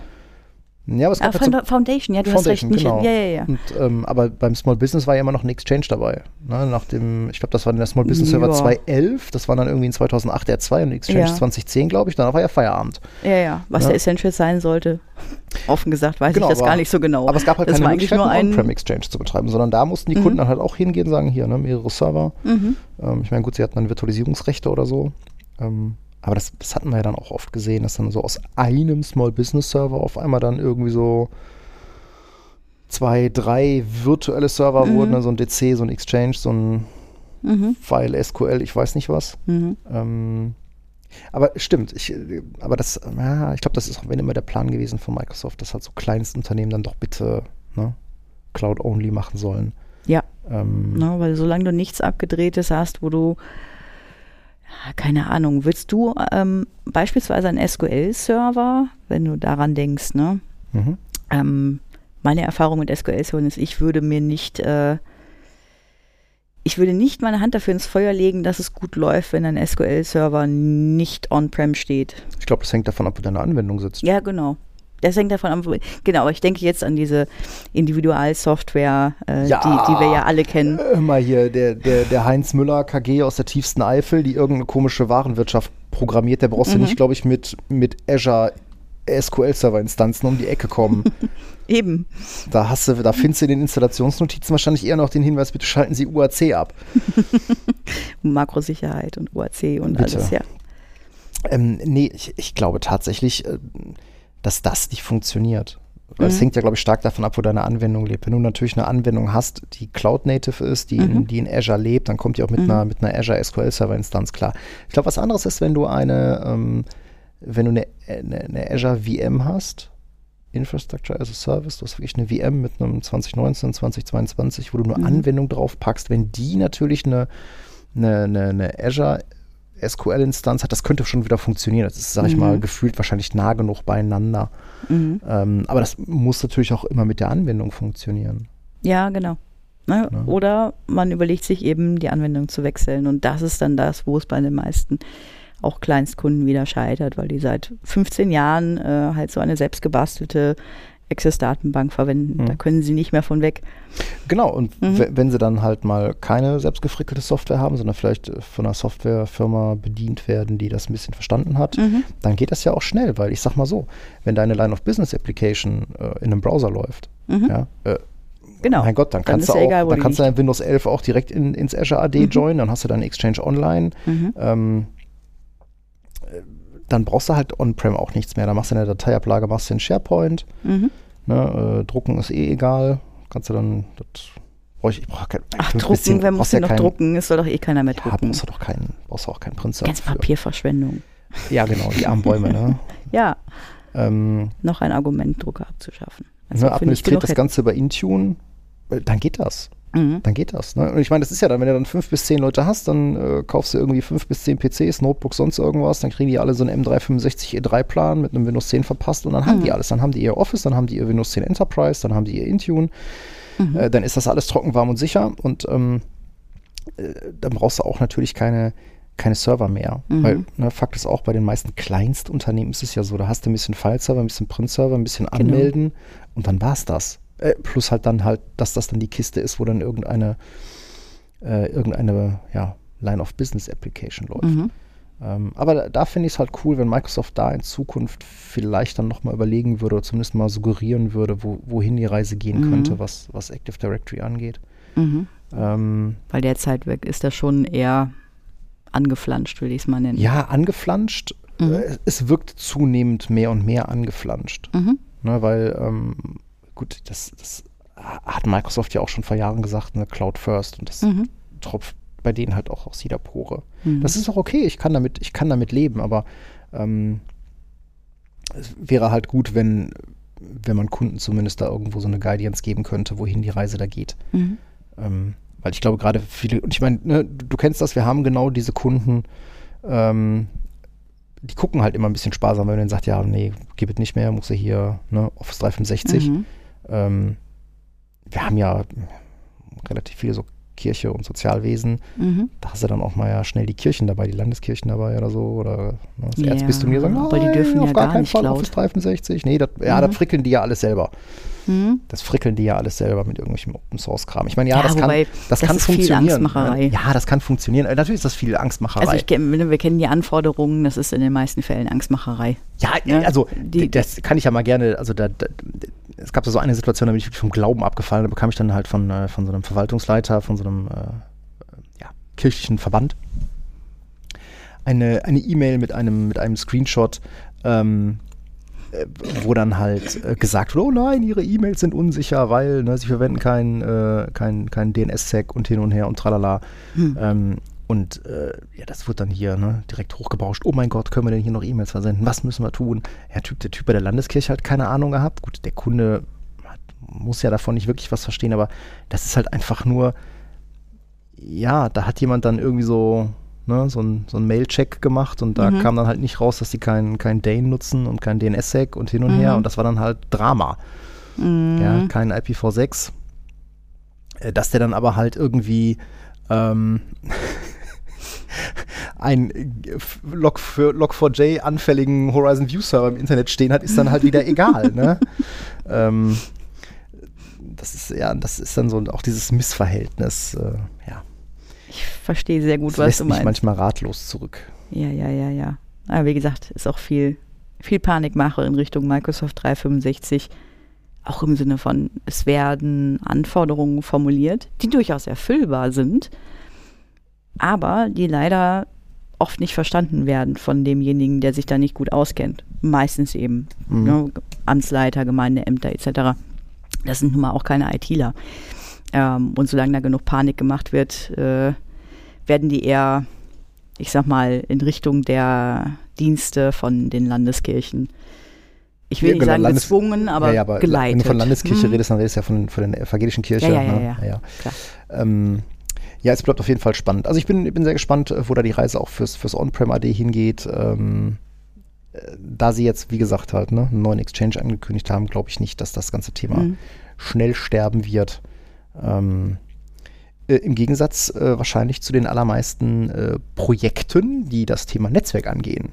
Ja, aber es gab ah, halt Foundation, ja, du Foundation, hast recht. Genau. Ja, ja, ja. Und, ähm, aber beim Small Business war ja immer noch ein Exchange dabei. Ne? Nach dem, ich glaube, das war der Small Business Server ja. 2011, das war dann irgendwie in 2008 der 2 und Exchange ja. 2010, glaube ich, danach war ja Feierabend. Ja, ja, was ja. der Essential sein sollte. Offen gesagt weiß genau, ich das aber, gar nicht so genau. Aber es gab halt das keine Möglichkeit, einen On-Prem-Exchange zu betreiben, sondern da mussten die mhm. Kunden dann halt auch hingehen, sagen, hier, ne, mehrere Server. Mhm. Ähm, ich meine, gut, sie hatten dann Virtualisierungsrechte oder so. Ähm, aber das, das hatten wir ja dann auch oft gesehen, dass dann so aus einem Small Business Server auf einmal dann irgendwie so zwei, drei virtuelle Server mhm. wurden, also ein DC, so ein Exchange, so ein mhm. File, SQL, ich weiß nicht was. Mhm. Ähm, aber stimmt, ich, aber das, ja, ich glaube, das ist auch wenn immer der Plan gewesen von Microsoft, dass halt so Kleinstunternehmen dann doch bitte ne, Cloud-only machen sollen. Ja. Ähm, no, weil solange du nichts Abgedrehtes hast, wo du keine Ahnung, willst du ähm, beispielsweise einen SQL-Server, wenn du daran denkst, ne? Mhm. Ähm, meine Erfahrung mit SQL-Servern ist, ich würde mir nicht, äh, ich würde nicht meine Hand dafür ins Feuer legen, dass es gut läuft, wenn ein SQL-Server nicht on-prem steht. Ich glaube, das hängt davon ab, wo deine Anwendung sitzt. Ja, genau. Das hängt davon ab. Genau, ich denke jetzt an diese Individualsoftware, äh, ja, die, die wir ja alle kennen. Äh, mal hier, der, der, der Heinz Müller KG aus der tiefsten Eifel, die irgendeine komische Warenwirtschaft programmiert, der brauchst mhm. du nicht, glaube ich, mit, mit Azure SQL-Server-Instanzen um die Ecke kommen. Eben. Da hast du, da findest du in den Installationsnotizen wahrscheinlich eher noch den Hinweis, bitte schalten Sie UAC ab. Makrosicherheit und UAC und bitte. alles, ja. Ähm, nee, ich, ich glaube tatsächlich, äh, dass das nicht funktioniert. Weil mhm. es hängt ja, glaube ich, stark davon ab, wo deine Anwendung lebt. Wenn du natürlich eine Anwendung hast, die Cloud-Native ist, die, mhm. in, die in Azure lebt, dann kommt die auch mit, mhm. einer, mit einer Azure SQL-Server-Instanz klar. Ich glaube, was anderes ist, wenn du eine, ähm, wenn du eine, eine, eine, Azure VM hast, Infrastructure as a Service, du hast wirklich eine VM mit einem 2019, 2022, wo du nur mhm. Anwendung drauf packst, wenn die natürlich eine, eine, eine Azure SQL-Instanz hat, das könnte schon wieder funktionieren. Das ist, sag ich mal, mhm. gefühlt wahrscheinlich nah genug beieinander. Mhm. Ähm, aber das muss natürlich auch immer mit der Anwendung funktionieren. Ja, genau. Ne? Ja. Oder man überlegt sich eben, die Anwendung zu wechseln. Und das ist dann das, wo es bei den meisten auch Kleinstkunden wieder scheitert, weil die seit 15 Jahren äh, halt so eine selbstgebastelte Access-Datenbank verwenden. Mhm. Da können sie nicht mehr von weg. Genau, und mhm. wenn sie dann halt mal keine selbstgefrickelte Software haben, sondern vielleicht äh, von einer Softwarefirma bedient werden, die das ein bisschen verstanden hat, mhm. dann geht das ja auch schnell, weil ich sag mal so, wenn deine Line-of-Business-Application äh, in einem Browser läuft, mhm. ja, äh, Genau. Mein Gott, dann kannst dann du auch, egal, dann kannst du dein Windows 11 auch direkt in, ins Azure AD mhm. joinen, dann hast du deinen Exchange Online. Mhm. Ähm, dann brauchst du halt on-prem auch nichts mehr. Da machst du eine Dateiablage, machst du in SharePoint. Mhm. Ne, äh, drucken ist eh egal. Kannst du dann, das brauche ich, ich brauche kein. Ach, drucken, bisschen, wer muss denn ja noch kein, drucken? Es soll doch eh keiner mehr drucken. Ja, brauchst du doch keinen, brauchst du auch keinen Prinzer. Ganz Papierverschwendung. Ja, genau, die armen Bäume, ne? ja. Ähm, noch ein Argument, Drucker abzuschaffen. Also ne, administriert das Ganze über Intune, äh, dann geht das. Mhm. Dann geht das. Ne? Und ich meine, das ist ja dann, wenn du dann fünf bis zehn Leute hast, dann äh, kaufst du irgendwie fünf bis zehn PCs, Notebooks, sonst irgendwas, dann kriegen die alle so einen M365 E3-Plan mit einem Windows 10 verpasst und dann mhm. haben die alles. Dann haben die ihr Office, dann haben die ihr Windows 10 Enterprise, dann haben die ihr Intune. Mhm. Äh, dann ist das alles trocken, warm und sicher und ähm, äh, dann brauchst du auch natürlich keine, keine Server mehr. Mhm. Weil ne, Fakt ist auch, bei den meisten Kleinstunternehmen ist es ja so, da hast du ein bisschen File-Server, ein bisschen Print-Server, ein bisschen genau. Anmelden genau. und dann war es das. Äh, plus halt dann halt, dass das dann die Kiste ist, wo dann irgendeine, äh, irgendeine ja, Line of Business Application läuft. Mhm. Ähm, aber da, da finde ich es halt cool, wenn Microsoft da in Zukunft vielleicht dann nochmal überlegen würde oder zumindest mal suggerieren würde, wo, wohin die Reise gehen mhm. könnte, was, was Active Directory angeht. Mhm. Ähm, Weil derzeit ist das schon eher angeflanscht, will ich es mal nennen. Ja, angeflanscht. Mhm. Äh, es wirkt zunehmend mehr und mehr angeflanscht. Mhm. Ne, weil ähm, gut, das, das hat Microsoft ja auch schon vor Jahren gesagt, eine Cloud First und das mhm. tropft bei denen halt auch aus jeder Pore. Mhm. Das ist auch okay, ich kann damit, ich kann damit leben, aber ähm, es wäre halt gut, wenn, wenn man Kunden zumindest da irgendwo so eine Guidance geben könnte, wohin die Reise da geht. Mhm. Ähm, weil ich glaube, gerade viele, und ich meine, ne, du kennst das, wir haben genau diese Kunden, ähm, die gucken halt immer ein bisschen sparsam, wenn man denen sagt, ja, nee, gib es nicht mehr, muss er hier, ne, Office 365. Mhm. Ähm, wir haben ja relativ viele so Kirche und Sozialwesen. Mhm. Da hast du dann auch mal ja schnell die Kirchen dabei, die Landeskirchen dabei oder so. Oder ne, das Ja, Erzbistum, die sagen, aber die dürfen auf ja gar gar keinen Fall laut. Office 365. Nee, das, ja, Mhm. das frickeln die ja alles selber. Mhm. Das frickeln die ja alles selber mit irgendwelchem Open Source Kram. Ich meine, ja, Ja, das kann, das das kann ist viel funktionieren. Angstmacherei. Ja, das kann funktionieren. Äh, Natürlich ist das viel Angstmacherei. Also ich kenn, wir kennen die Anforderungen, das ist in den meisten Fällen Angstmacherei. Ja, Ja, also die- das kann ich ja mal gerne, also da, da, es gab so eine Situation, da bin ich wirklich vom Glauben abgefallen, da bekam ich dann halt von, äh, von so einem Verwaltungsleiter, von so einem äh, ja, kirchlichen Verband eine eine E-Mail mit einem, mit einem Screenshot, ähm, äh, wo dann halt äh, gesagt wurde, oh nein, ihre E-Mails sind unsicher, weil ne, sie verwenden kein, äh, kein, kein DNS-Sec und hin und her und tralala. Hm. Ähm, und äh, ja, das wird dann hier ne, direkt hochgebauscht. Oh mein Gott, können wir denn hier noch E-Mails versenden? Was müssen wir tun? Ja, typ, der Typ bei der Landeskirche hat keine Ahnung gehabt. Gut, der Kunde hat, muss ja davon nicht wirklich was verstehen, aber das ist halt einfach nur, ja, da hat jemand dann irgendwie so, ne, so ein, so ein Mail-Check gemacht und da Mhm. kam dann halt nicht raus, dass die keinen kein Dane nutzen und kein DNS-Sec und hin und Mhm. her und das war dann halt Drama. Mhm. Ja, kein IPv6. Äh, Dass der dann aber halt irgendwie ähm, ein äh, f- Log für Log4j anfälligen Horizon View Server im Internet stehen hat, ist dann halt wieder egal. Ne? Ähm, das ist ja, das ist dann so auch dieses Missverhältnis. Äh, ja, Ich verstehe sehr gut, das was lässt du mich meinst. manchmal ratlos zurück. Ja, ja, ja, ja. Aber wie gesagt, ist auch viel, viel Panikmache in Richtung Microsoft 365. Auch im Sinne von, es werden Anforderungen formuliert, die durchaus erfüllbar sind, aber die leider oft nicht verstanden werden von demjenigen, der sich da nicht gut auskennt. Meistens eben Mhm. ne, Amtsleiter, Gemeindeämter etc. Das sind nun mal auch keine ITler. Ähm, und solange da genug Panik gemacht wird, äh, werden die eher, ich sag mal, in Richtung der Dienste von den Landeskirchen. Ich will Ja, nicht genau, sagen Landes- gezwungen, aber, ja, ja, aber geleitet. Wenn du von Landeskirche Hm. redest, dann redest du ja von, von der evangelischen Kirche. Ja, ja, ja, ne? ja. Klar. Ähm, ja, es bleibt auf jeden Fall spannend. Also ich bin, bin sehr gespannt, äh, wo da die Reise auch fürs, fürs On-Prem AD hingeht. Ähm, äh, da sie jetzt, wie gesagt, halt ne, einen neuen Exchange angekündigt haben, glaube ich nicht, dass das ganze Thema Mhm. schnell sterben wird. Ähm, äh, Im Gegensatz äh, wahrscheinlich zu den allermeisten äh, Projekten, die das Thema Netzwerk angehen.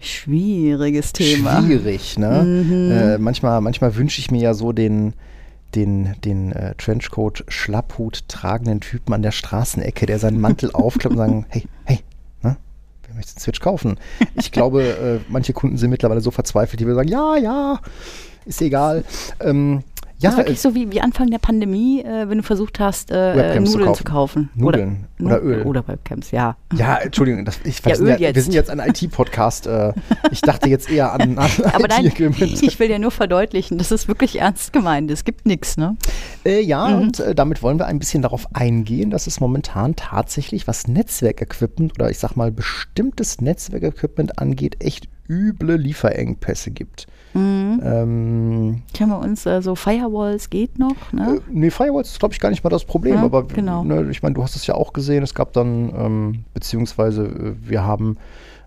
Schwieriges Thema. Schwierig, ne? Mhm. Äh, manchmal manchmal wünsche ich mir ja so den, den, den äh, Trenchcoat Schlapphut tragenden Typen an der Straßenecke, der seinen Mantel aufklappt und sagen, hey, hey, ne? Wer möchte einen Switch kaufen? Ich glaube, äh, manche Kunden sind mittlerweile so verzweifelt, die will sagen, ja, ja, ist egal. Ähm, ja, das ist wirklich äh, so wie, wie Anfang der Pandemie, äh, wenn du versucht hast, äh, Webcams zu Nudeln zu kaufen. Nudeln oder Öl. Oder Webcams, ja. ja, Entschuldigung, das, ich, Ja, wir, sind Öl ja, wir jetzt. sind jetzt ein IT-Podcast. Äh, ich dachte jetzt eher an, an Aber nein, ich will dir nur verdeutlichen, das ist wirklich ernst gemeint. Es gibt nichts, ne? Äh, ja, Mhm. und damit wollen wir ein bisschen darauf eingehen, dass es momentan tatsächlich, was Netzwerkequipment oder ich sag mal bestimmtes Netzwerkequipment angeht, echt üble Lieferengpässe gibt. Mhm. Ähm, Ich habe uns äh, so Firewalls geht noch, ne? äh, nee, Firewalls ist, glaube ich, gar nicht mal das Problem. Ja, aber genau. ne, ich meine, du hast es ja auch gesehen. Es gab dann, ähm, beziehungsweise äh, wir haben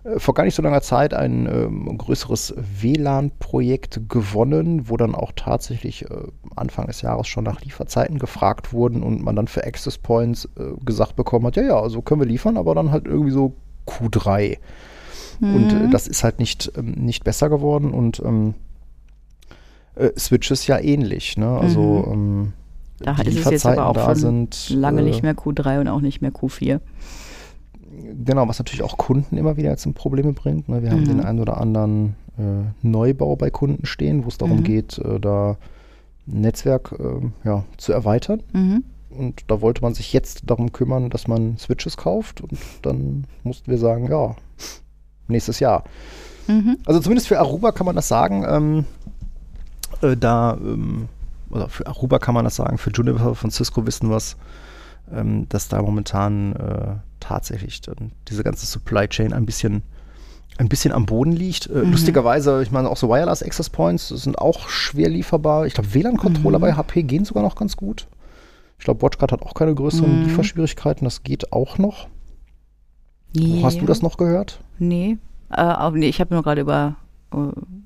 äh, vor gar nicht so langer Zeit ein ähm, größeres WLAN-Projekt gewonnen, wo dann auch tatsächlich äh, Anfang des Jahres schon nach Lieferzeiten gefragt wurden und man dann für Access Points äh, gesagt bekommen hat, ja, ja, also können wir liefern, aber dann halt irgendwie so Q3. Und äh, Mhm. das ist halt nicht, ähm, nicht besser geworden und ähm, äh, Switches ja ähnlich. Ne? Also Mhm. ähm, Da die ist es jetzt aber auch da sind Lange äh, nicht mehr Q3 und auch nicht mehr Q4. Genau, was natürlich auch Kunden immer wieder jetzt in Probleme bringt. Ne? Wir haben Mhm. den einen oder anderen äh, Neubau bei Kunden stehen, wo es darum Mhm. geht, äh, da ein Netzwerk äh, ja, zu erweitern. Mhm. Und da wollte man sich jetzt darum kümmern, dass man Switches kauft. Und dann mussten wir sagen, ja, nächstes Jahr. Mhm. Also zumindest für Aruba kann man das sagen. Ähm, äh, da, ähm, oder für Aruba kann man das sagen, für Juniper von Cisco wissen wir es, ähm, dass da momentan äh, tatsächlich dann diese ganze Supply Chain ein bisschen ein bisschen am Boden liegt. Äh, Mhm. Lustigerweise, ich meine, auch so Wireless Access Points sind auch schwer lieferbar. Ich glaube, WLAN-Controller Mhm. bei HP gehen sogar noch ganz gut. Ich glaube, WatchGuard hat auch keine größeren Mhm. Lieferschwierigkeiten. Das geht auch noch. Nee. Hast du das noch gehört? Nee. Äh, auch, nee ich habe nur gerade über äh,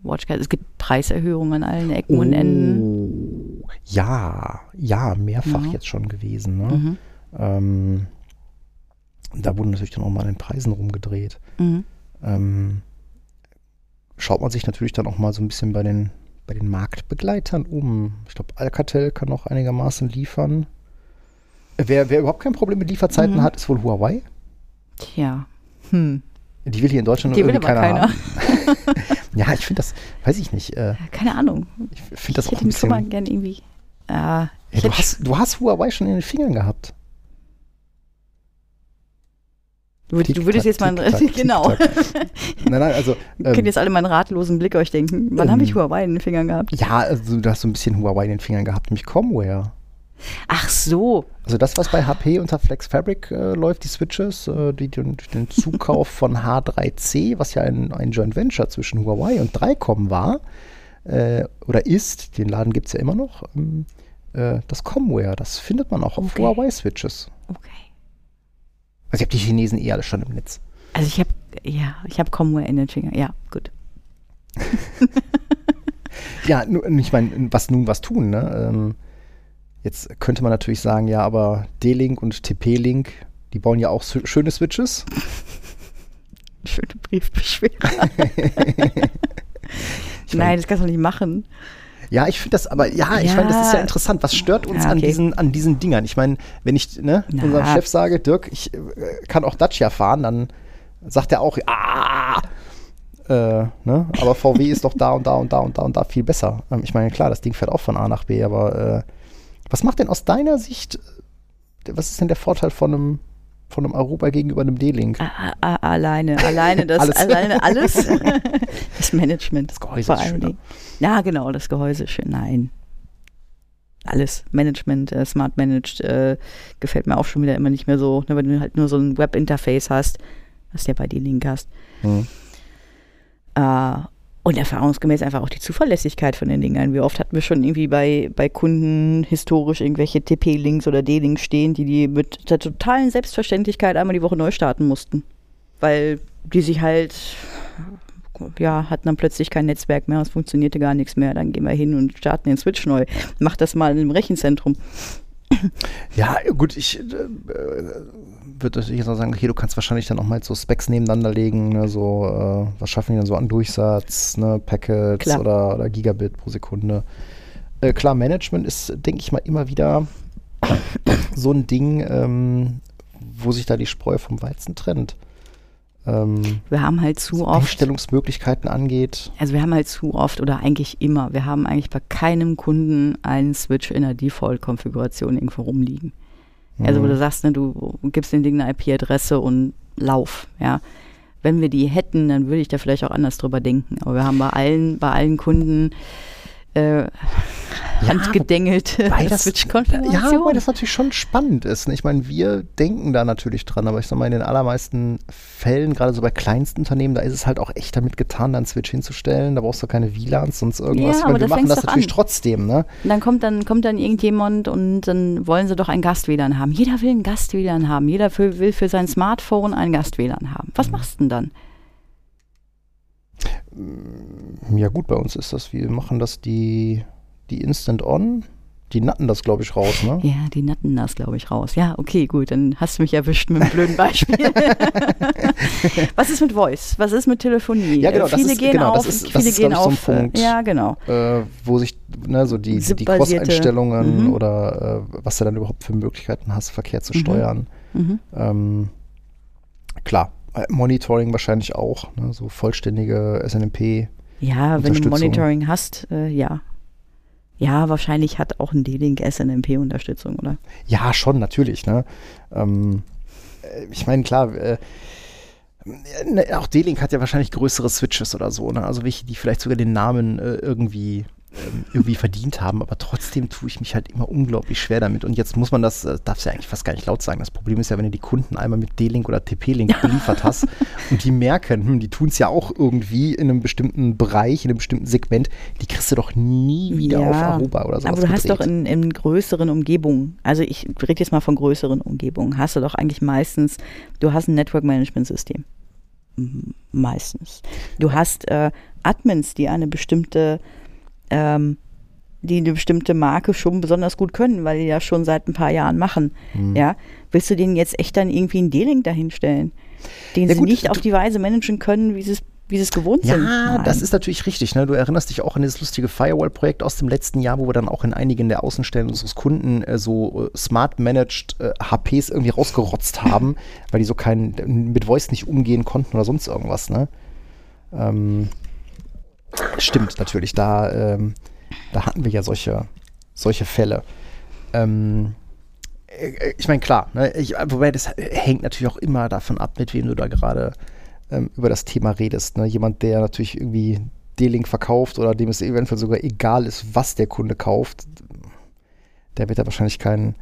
WatchGuard. Es gibt Preiserhöhungen an allen Ecken und Enden. Oh, ja, ja, mehrfach Ja. jetzt schon gewesen. Ne? Mhm. Ähm, da wurden natürlich dann auch mal an den Preisen rumgedreht. Mhm. Ähm, schaut man sich natürlich dann auch mal so ein bisschen bei den, bei den Marktbegleitern um. Ich glaube, Alcatel kann noch einigermaßen liefern. Wer, wer überhaupt kein Problem mit Lieferzeiten Mhm. hat, ist wohl Huawei. Tja. Hm. Die will hier in Deutschland Die will irgendwie aber keiner, keiner. Ja, ich finde das, weiß ich nicht, äh, Keine Ahnung. ich finde das Ich auch hätte ein mich schon mal bisschen. gern irgendwie. Äh, Ja, du, hast, du hast Huawei schon in den Fingern gehabt. du, du würdest jetzt mal. Genau. Nein, nein, also. Könnt Ähm, jetzt alle mal einen ratlosen Blick euch denken. Wann habe ich Ähm, Huawei in den Fingern gehabt? ja, also du hast so ein bisschen Huawei in den Fingern gehabt, nämlich Comware. Ach so. Also das, was bei HP unter Flex Fabric äh, läuft, die Switches, äh, die, die, den Zukauf von H3C, was ja ein, ein Joint Venture zwischen Huawei und 3Com war, äh, oder ist, den Laden gibt es ja immer noch, ähm, äh, das Comware, das findet man auch auf Okay. Huawei-Switches. Okay. Also ich habe die Chinesen eh alle schon im Netz. Also ich habe, ja, ich habe Comware in den Fingern. Ja, gut. Ja, ich meine, was nun was tun, ne? Ähm, jetzt könnte man natürlich sagen, ja, aber D-Link und TP-Link, die bauen ja auch schöne Switches. Schöne mein- Nein, das kannst du nicht machen. Ja, ich finde das, aber ja, ich Ja. meine, das ist ja interessant. Was stört uns Ja, an, okay. diesen, an diesen Dingern? Ich meine, wenn ich ne, Na. unserem Chef sage, Dirk, ich äh, kann auch Dacia fahren, dann sagt er auch, ah, äh, ne? aber VW ist doch da und da und da und da und da viel besser. Ähm, ich meine, klar, das Ding fährt auch von A nach B, aber äh, was macht denn aus deiner Sicht, äh, was ist denn der Vorteil von einem, von einem Aruba gegenüber einem D-Link? Alleine, alleine das, Alles. alleine alles. das Management. Das Gehäuse ist schöner. Ja, genau, das Gehäuse ist schön. Nein. Alles. Management, äh, Smart Managed, äh, gefällt mir auch schon wieder immer nicht mehr so, ne, wenn du halt nur so ein Webinterface hast, was du ja bei D-Link hast. Hm. Äh, und erfahrungsgemäß einfach auch die Zuverlässigkeit von den Dingern. Wie oft hatten wir schon irgendwie bei, bei Kunden historisch irgendwelche TP-Links oder D-Links stehen, die die mit der totalen Selbstverständlichkeit einmal die Woche neu starten mussten. Weil die sich halt, ja, hatten dann plötzlich kein Netzwerk mehr, es funktionierte gar nichts mehr. Dann gehen wir hin und starten den Switch neu. Mach das mal im Rechenzentrum. Ja, gut, ich äh, würde natürlich jetzt auch sagen, okay, du kannst wahrscheinlich dann auch mal so Specs nebeneinander legen, ne, so, äh, was schaffen die dann so an Durchsatz, ne, Packets Klar. oder, oder Gigabit pro Sekunde. Äh, klar, Management ist, denke ich mal, immer wieder so ein Ding, ähm, wo sich da die Spreu vom Weizen trennt. Ähm, Wir haben halt zu was oft. Einstellungsmöglichkeiten angeht. Also wir haben halt zu oft oder eigentlich immer, wir haben eigentlich bei keinem Kunden einen Switch in der Default-Konfiguration irgendwo rumliegen. Also wo Mhm. du sagst, ne, du gibst den Ding eine IP-Adresse und lauf, ja. Wenn wir die hätten, dann würde ich da vielleicht auch anders drüber denken. Aber wir haben bei allen, bei allen Kunden äh, handgedängelte Wobei das- Switch-Konfiguration. Ja, wobei das natürlich schon spannend ist. ne? Ich meine, wir denken da natürlich dran, aber ich sag mal, in den allermeisten Fällen, gerade so bei kleinsten Unternehmen, da ist es halt auch echt damit getan, da einen Switch hinzustellen. Da brauchst du keine WLANs, sonst irgendwas. Ja, aber wir machen das natürlich an. trotzdem, ne? Und dann kommt dann kommt dann irgendjemand und dann wollen sie doch ein Gast-WLAN haben. Jeder will ein Gast-WLAN haben. Jeder will für sein Smartphone ein Gast-WLAN haben. Was machst du denn dann? Ja, gut, bei uns ist das, wir machen das die, die Instant On. Die natten das, glaube ich, raus, ne? Ja, die natten das, glaube ich, raus. Ja, okay, gut, dann hast du mich erwischt mit einem blöden Beispiel. Was ist mit Voice? Was ist mit Telefonie? Ja, genau, Äh, das viele ist- gehen genau, das auf, ist- das ist, gehen glaub ich, so ein auf. äh, Punkt. Ja, genau. Äh, wo sich, ne, so die, die, Cross-Einstellungen mhm. oder äh, was du dann überhaupt für Möglichkeiten hast, Verkehr zu Mhm. steuern. Mhm. Ähm, klar, Monitoring wahrscheinlich auch, ne, so vollständige SNMP. Ja, wenn du. Monitoring hast, äh, ja. Ja, wahrscheinlich hat auch ein D-Link SNMP-Unterstützung, oder? Ja, schon, natürlich. Ne? Ähm, äh, ich meine, klar, äh, ne, auch D-Link hat ja wahrscheinlich größere Switches oder so, ne? also welche, die vielleicht sogar den Namen äh, irgendwie ähm, irgendwie verdient haben, aber trotzdem tue ich mich halt immer unglaublich schwer damit. Und jetzt muss man das, äh, darf es ja eigentlich fast gar nicht laut sagen. Das Problem ist ja, wenn du die Kunden einmal mit D-Link oder TP-Link beliefert hast und die merken, hm, die tun es ja auch irgendwie in einem bestimmten Bereich, in einem bestimmten Segment, die kriegst du doch nie wieder Ja, auf Aruba oder so. Aber du hast doch in, in größeren Umgebungen, also ich rede jetzt mal von größeren Umgebungen, hast du doch eigentlich meistens, du hast ein Network-Management-System. Meistens. Du hast äh, Admins, die eine bestimmte, ähm, die eine bestimmte Marke schon besonders gut können, weil die das schon seit ein paar Jahren machen. Mhm. Ja, willst du denen jetzt echt dann irgendwie einen D-Link dahinstellen, den Ja sie gut, nicht auf die Weise managen können, wie sie es wie sie es gewohnt sind? Ja, das ist natürlich richtig. Ne? Du erinnerst dich auch an dieses lustige Firewall-Projekt aus dem letzten Jahr, wo wir dann auch in einigen der Außenstellen unseres Kunden äh, so äh, smart managed äh, HPs irgendwie rausgerotzt haben, weil die so kein, mit Voice nicht umgehen konnten oder sonst irgendwas. Ne? Ähm, stimmt natürlich. Da, ähm, da hatten wir ja solche, solche Fälle. Ähm, äh, ich meine, klar, ne, ich, wobei das hängt natürlich auch immer davon ab, mit wem du da gerade ähm, über das Thema redest. Ne? Jemand, der natürlich irgendwie D-Link verkauft oder dem es eventuell sogar egal ist, was der Kunde kauft, der wird da wahrscheinlich keinen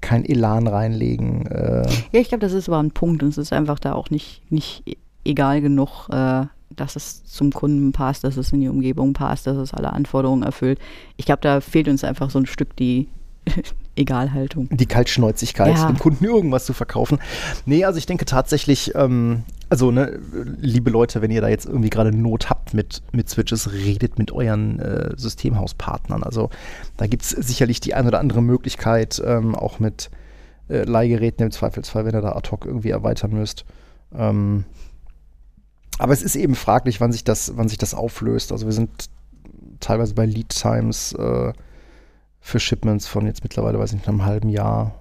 kein Elan reinlegen. Äh, Ja, ich glaube, das ist aber ein Punkt und es ist einfach da auch nicht, nicht e- egal genug, äh, dass es zum Kunden passt, dass es in die Umgebung passt, dass es alle Anforderungen erfüllt. Ich glaube, da fehlt uns einfach so ein Stück die Egalhaltung. die Kaltschnäuzigkeit, Ja. dem Kunden irgendwas zu verkaufen. Nee, also ich denke tatsächlich, ähm, also ne, liebe Leute, wenn ihr da jetzt irgendwie gerade Not habt mit, mit Switches, redet mit euren äh, Systemhauspartnern. Also da gibt es sicherlich die ein oder andere Möglichkeit, ähm, auch mit äh, Leihgeräten im Zweifelsfall, wenn ihr da ad hoc irgendwie erweitern müsst. Ähm, aber es ist eben fraglich, wann sich das, wann sich das auflöst. Also wir sind teilweise bei Lead Times äh, für Shipments von jetzt mittlerweile, weiß ich nicht, einem halben Jahr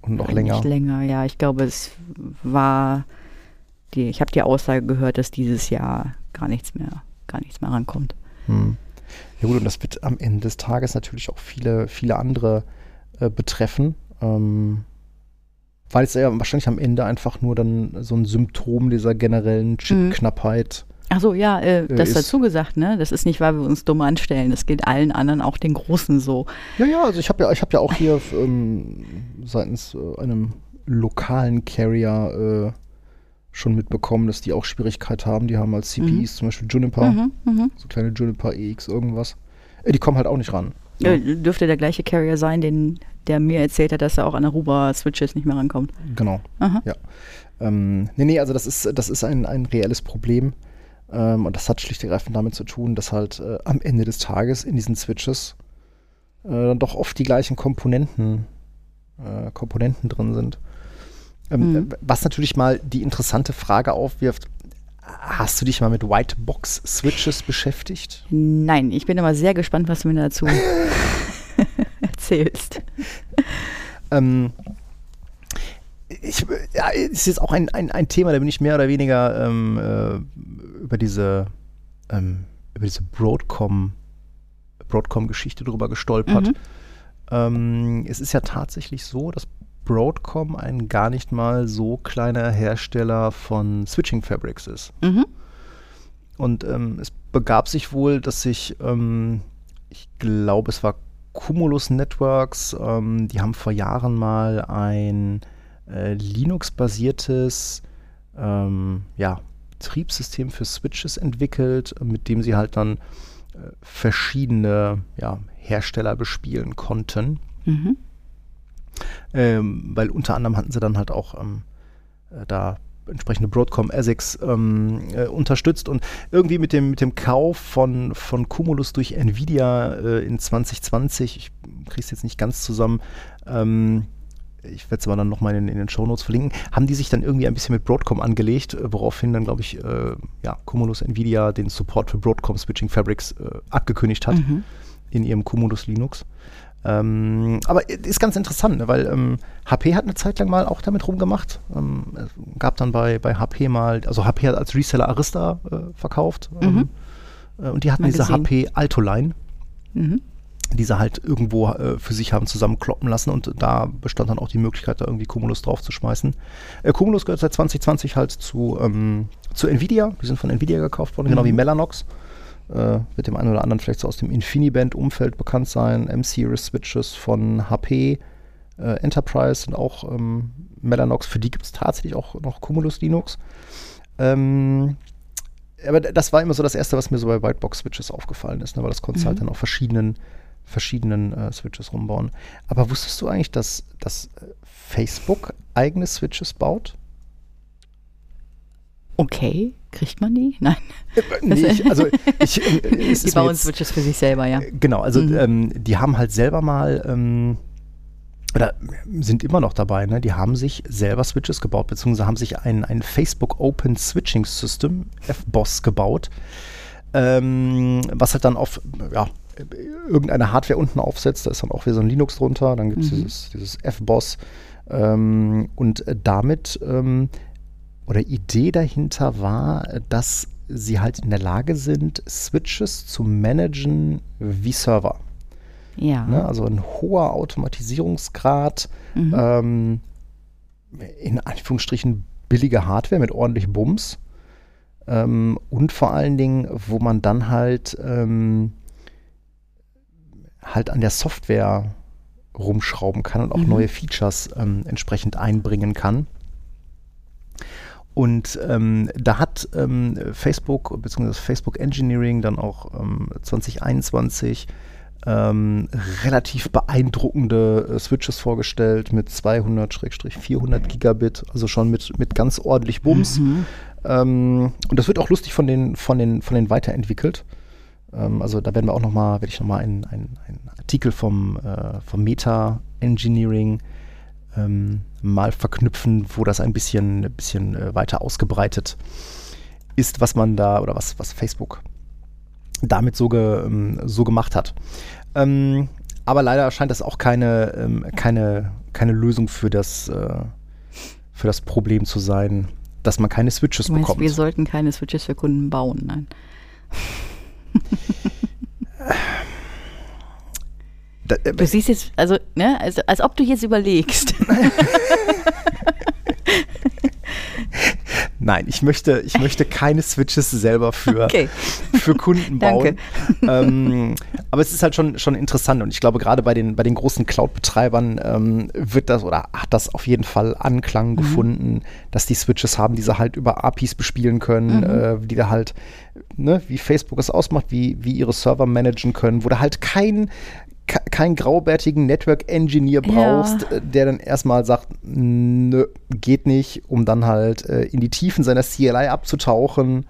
und noch länger. Nicht länger, ja. Ich glaube, es war die, ich habe die Aussage gehört, dass dieses Jahr gar nichts mehr, gar nichts mehr rankommt. Hm. Ja gut, und das wird am Ende des Tages natürlich auch viele, viele andere äh, betreffen. Ähm, weil es ja wahrscheinlich am Ende einfach nur dann so ein Symptom dieser generellen Chipknappheit. Ach so, ja, äh, das ist- dazu gesagt, ne? Das ist nicht, weil wir uns dumm anstellen. Das geht allen anderen, auch den Großen so. Ja, ja, also ich habe ja, ich habe ja auch hier ähm, seitens äh, einem lokalen Carrier äh, schon mitbekommen, dass die auch Schwierigkeit haben. Die haben als CPs zum Beispiel Juniper, Mhm, mhm. so kleine Juniper EX irgendwas. Äh, die kommen halt auch nicht ran. Äh, dürfte der gleiche Carrier sein, den, der mir erzählt hat, dass er auch an Aruba-Switches nicht mehr rankommt. Genau. Aha. Ja. Ähm, nee, nee, also das ist, das ist ein, ein reelles Problem. Ähm, und das hat schlicht und ergreifend damit zu tun, dass halt äh, am Ende des Tages in diesen Switches äh, dann doch oft die gleichen Komponenten, äh, Komponenten drin sind. Ähm, Mhm. Was natürlich mal die interessante Frage aufwirft, hast du dich mal mit Whitebox-Switches beschäftigt? Nein, ich bin aber sehr gespannt, was du mir dazu erzählst. Ähm, ich, ja, ist jetzt auch ein, ein, ein Thema, da bin ich mehr oder weniger ähm, äh, über diese, ähm, über diese Broadcom, Broadcom-Geschichte drüber gestolpert. Mhm. Ähm, es ist ja tatsächlich so, dass Broadcom ein gar nicht mal so kleiner Hersteller von Switching Fabrics ist. Mhm. Und ähm, es begab sich wohl, dass sich, ähm, ich glaube, es war Cumulus Networks, ähm, die haben vor Jahren mal ein äh, Linux-basiertes ähm, ja, Betriebssystem für Switches entwickelt, mit dem sie halt dann äh, verschiedene ja, Hersteller bespielen konnten. Mhm. Ähm, weil unter anderem hatten sie dann halt auch ähm, äh, da entsprechende Broadcom ASICs ähm, äh, unterstützt und irgendwie mit dem, mit dem Kauf von, von Cumulus durch Nvidia äh, in 2020, ich kriege es jetzt nicht ganz zusammen, ähm, ich werde es aber dann nochmal in, in den Shownotes verlinken, haben die sich dann irgendwie ein bisschen mit Broadcom angelegt, äh, woraufhin dann, glaube ich, äh, ja, Cumulus Nvidia den Support für Broadcom Switching Fabrics äh, abgekündigt hat Mhm. in ihrem Cumulus Linux. Ähm, aber ist ganz interessant, ne, weil ähm, HP hat eine Zeit lang mal auch damit rumgemacht. Ähm, es gab dann bei, bei HP mal, also HP hat als Reseller Arista äh, verkauft. Ähm, äh, und die hatten Mal diese gesehen. HP Alto-Line, Mhm. die sie halt irgendwo äh, für sich haben zusammenkloppen lassen und da bestand dann auch die Möglichkeit, da irgendwie Cumulus drauf zu schmeißen. Äh, Cumulus gehört seit 2020 halt zu, ähm, zu Nvidia. Die sind von Nvidia gekauft worden, genau Mhm. wie Mellanox. Äh, wird dem einen oder anderen vielleicht so aus dem InfiniBand-Umfeld bekannt sein. M-Series-Switches von HP, äh, Enterprise und auch ähm, Mellanox. Für die gibt es tatsächlich auch noch Cumulus Linux. Ähm, aber das war immer so das Erste, was mir so bei Whitebox-Switches aufgefallen ist, ne? weil das konntest halt Mhm. dann auf verschiedenen, verschiedenen äh, Switches rumbauen. Aber wusstest du eigentlich, dass, dass äh, Facebook eigene Switches baut? Okay, kriegt man die? Nein. nee, ich, also ich, äh, Die bauen jetzt- Switches für sich selber, ja. Genau, also Mhm. ähm, die haben halt selber mal ähm, oder sind immer noch dabei, ne? Die haben sich selber Switches gebaut, beziehungsweise haben sich ein, ein Facebook Open Switching System, FBOSS, gebaut, ähm, was halt dann auf ja, irgendeine Hardware unten aufsetzt. Da ist dann auch wieder so ein Linux drunter, dann gibt es Mhm. dieses, dieses FBOSS ähm, und äh, damit ähm, oder Idee dahinter war, dass sie halt in der Lage sind, Switches zu managen wie Server. Ja. Ne? Also ein hoher Automatisierungsgrad, Mhm. ähm, in Anführungsstrichen billige Hardware mit ordentlich Bums ähm, und vor allen Dingen, wo man dann halt ähm, halt an der Software rumschrauben kann und auch Mhm. neue Features ähm, entsprechend einbringen kann. Und ähm, da hat ähm, Facebook bzw. Facebook Engineering dann auch ähm, 2021 ähm, relativ beeindruckende äh, Switches vorgestellt mit 200-400 Gigabit, also schon mit, mit ganz ordentlich Bums. Mhm. Ähm, und das wird auch lustig von den, von den, von den weiterentwickelt. Ähm, also da werden wir auch noch mal, werde ich noch mal einen einen Artikel vom, äh, vom Meta Engineering ähm, mal verknüpfen, wo das ein bisschen, ein bisschen äh, weiter ausgebreitet ist, was man da oder was, was Facebook damit so, ge, ähm, so gemacht hat. Ähm, aber leider scheint das auch keine, ähm, keine, keine Lösung für das, äh, für das Problem zu sein, dass man keine Switches meinst, bekommt. wir sollten keine Switches für Kunden bauen, nein. Da, äh, Du siehst jetzt, also, ne, also, als ob du jetzt überlegst. nein, ich möchte, ich möchte keine Switches selber für, Okay. für Kunden bauen. Danke. ähm, aber es ist halt schon, schon interessant und ich glaube, gerade bei den, bei den großen Cloud-Betreibern ähm, wird das oder hat das auf jeden Fall Anklang Mhm. gefunden, dass die Switches haben, die sie halt über APIs bespielen können, Mhm. äh, die da halt, ne, wie Facebook es ausmacht, wie, wie ihre Server managen können, wo du halt kein ke- keinen graubärtigen Network Engineer Ja. brauchst, äh, der dann erstmal sagt, nö, geht nicht, um dann halt äh, in die Tiefen seiner CLI abzutauchen.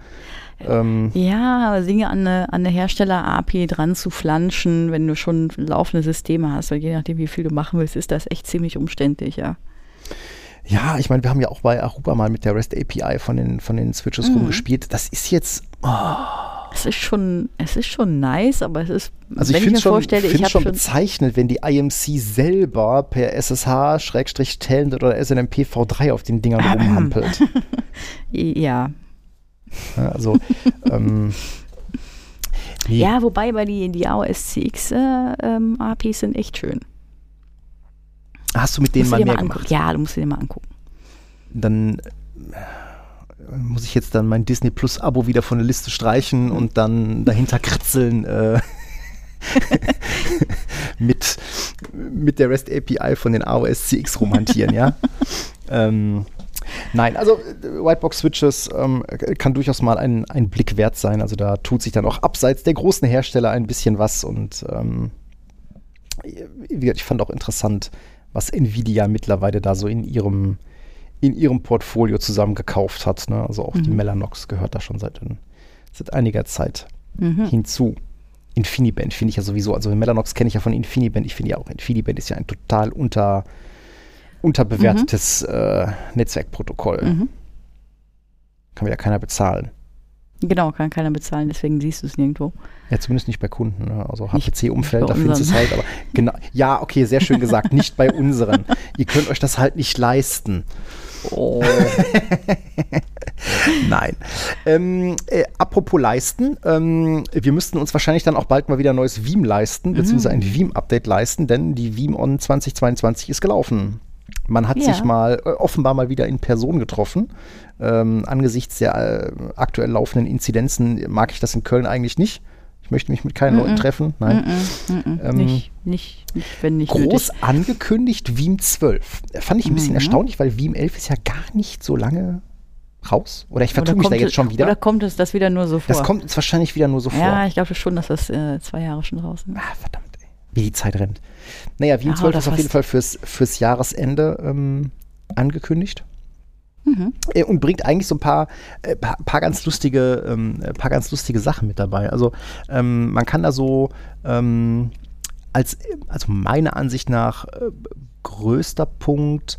Ähm, Ja, aber Dinge an eine, an eine Hersteller-API dran zu flanschen, wenn du schon laufende Systeme hast, weil je nachdem, wie viel du machen willst, ist das echt ziemlich umständlich, ja. Ja, ich meine, wir haben ja auch bei Aruba mal mit der REST API von den, von den Switches Mhm. rumgespielt. Das ist jetzt, Es ist schon, es ist schon nice, aber es ist, also wenn ich ich, finde mir schon, vorstelle, ich habe schon bezeichnet, wenn die IMC selber per SSH-Telnet oder SNMP V3 auf den Dingern rumhampelt. ja. Ja, also, ähm, nee. Ja, wobei bei die, die AOSCX äh, ähm, APIs sind echt schön. hast du mit denen mal dir mehr angucken. gemacht? Ja, du musst dir den mal angucken. Dann muss ich jetzt dann mein Disney Plus Abo wieder von der Liste streichen und dann dahinter kritzeln äh, mit, mit der REST API von den AOS CX rumhantieren, ja. ähm, nein, also äh, Whitebox Switches ähm, kann durchaus mal ein, ein Blick wert sein. Also da tut sich dann auch abseits der großen Hersteller ein bisschen was und ähm, ich fand auch interessant, was Nvidia mittlerweile da so in ihrem in ihrem Portfolio zusammengekauft hat. Ne? Also auch die Mhm. Mellanox gehört da schon seit, seit einiger Zeit Mhm. hinzu. Infiniband finde ich ja sowieso, also Mellanox kenne ich ja von Infiniband. Ich finde ja auch, Infiniband ist ja ein total unter, unterbewertetes äh, Netzwerkprotokoll. Mhm. Kann wieder keiner bezahlen. Genau, kann keiner bezahlen, deswegen siehst du es nirgendwo. Ja, zumindest nicht bei Kunden. Ne? Also HPC-Umfeld, da findest du es halt. Aber genau, ja, okay, sehr schön gesagt. nicht bei unseren. Ihr könnt euch das halt nicht leisten. Oh. Nein. Ähm, äh, apropos leisten, ähm, wir müssten uns wahrscheinlich dann auch bald mal wieder ein neues Veeam leisten, beziehungsweise ein Veeam-Update leisten, denn die Veeam On 2022 ist gelaufen. Man hat Ja. sich mal äh, offenbar mal wieder in Person getroffen. Ähm, angesichts der äh, aktuell laufenden Inzidenzen mag ich das in Köln eigentlich nicht. Ich möchte mich mit keinen Leuten treffen. Nein. Mm -mm, mm -mm. Ähm, nicht, nicht, nicht, wenn nicht Groß nötig. angekündigt Veeam 12. Fand ich ein bisschen Mhm. erstaunlich, weil Veeam 11 ist ja gar nicht so lange raus. Oder ich vertue mich da jetzt schon wieder. Oder kommt es das wieder nur so vor? das kommt jetzt wahrscheinlich wieder nur so vor. ja, ich glaube schon, dass das äh, zwei Jahre schon draußen ist. Ah, verdammt, ey. Wie die Zeit rennt. Naja, Veeam Ja, 12 oder ist auf jeden. Fall fürs, fürs Jahresende ähm, angekündigt. Mhm. Und bringt eigentlich so ein paar, äh, paar ganz lustige, ähm, äh, paar ganz lustige Sachen mit dabei. Also ähm, man kann da so ähm, als, also meiner Ansicht nach äh, größter Punkt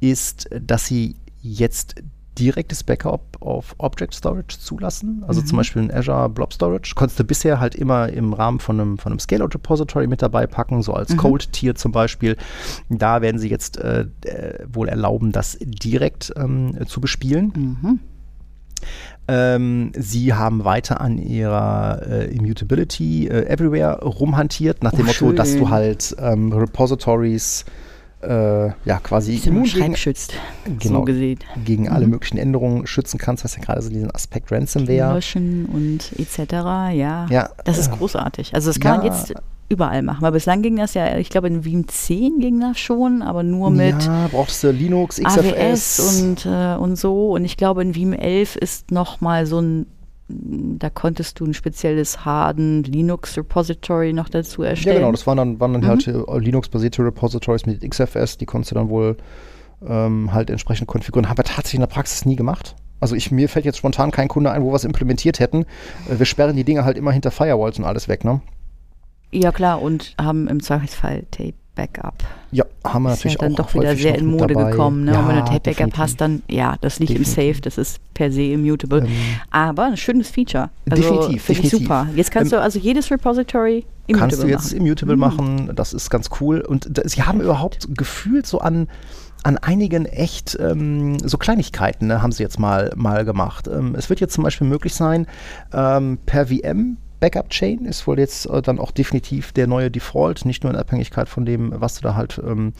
ist, dass sie jetzt direktes Backup auf Object Storage zulassen. Also zum Beispiel in Azure Blob Storage konntest du bisher halt immer im Rahmen von einem, von einem Scale-Out Repository mit dabei packen, so als Cold Tier zum Beispiel. Da werden sie jetzt äh, äh, wohl erlauben, das direkt ähm, zu bespielen. Mhm. Ähm, sie haben weiter an ihrer äh, Immutability äh, Everywhere rumhantiert, nach dem Oh, Motto, dass schön. du halt ähm, Repositories äh, ja quasi immun gegen, schreibschützt, Genau. so gesehen. gegen alle möglichen Änderungen schützen kannst, was ja gerade so diesen Aspekt Ransomware. Löschen und etc. Ja, Ja, das ist äh, großartig. Also das kann man ja. jetzt überall machen. Weil bislang ging das ja, ich glaube in Veeam 10 ging das schon, aber nur mit ja, brauchst du Linux, XFS AWS und, äh, und so. Und ich glaube in Veeam 11 ist nochmal so ein, da konntest du ein spezielles Harden Linux Repository noch dazu Ja, erstellen. genau, das waren dann, waren dann Mhm. halt Linux-basierte Repositories mit XFS, die konntest du dann wohl ähm, halt entsprechend konfigurieren. Haben wir tatsächlich in der Praxis nie gemacht. Also ich, mir fällt jetzt spontan kein Kunde ein, wo wir es implementiert hätten. Äh, wir sperren die Dinge halt immer hinter Firewalls und alles weg, ne? Ja klar, und haben im Zweifelsfall Tape Backup. Ja, haben wir ist ja natürlich dann auch doch wieder sehr in Mode dabei. gekommen. Ne? Ja, und wenn du Tape Backup hast, dann ja, das liegt im Definitiv. Safe, das ist per se immutable. Ähm, Aber ein schönes Feature. Also, Definitiv, Finde ich definitiv. super. Jetzt kannst Ähm, du also jedes Repository immutable kannst du jetzt machen. immutable Mhm. machen, das ist ganz cool. Und da, sie haben überhaupt gefühlt so an, an einigen echt ähm, so Kleinigkeiten, ne, haben sie jetzt mal, mal gemacht. Ähm, es wird jetzt zum Beispiel möglich sein, ähm, per VM Backup Chain ist wohl jetzt äh, dann auch definitiv der neue Default, nicht nur in Abhängigkeit von dem, was du da halt ähm,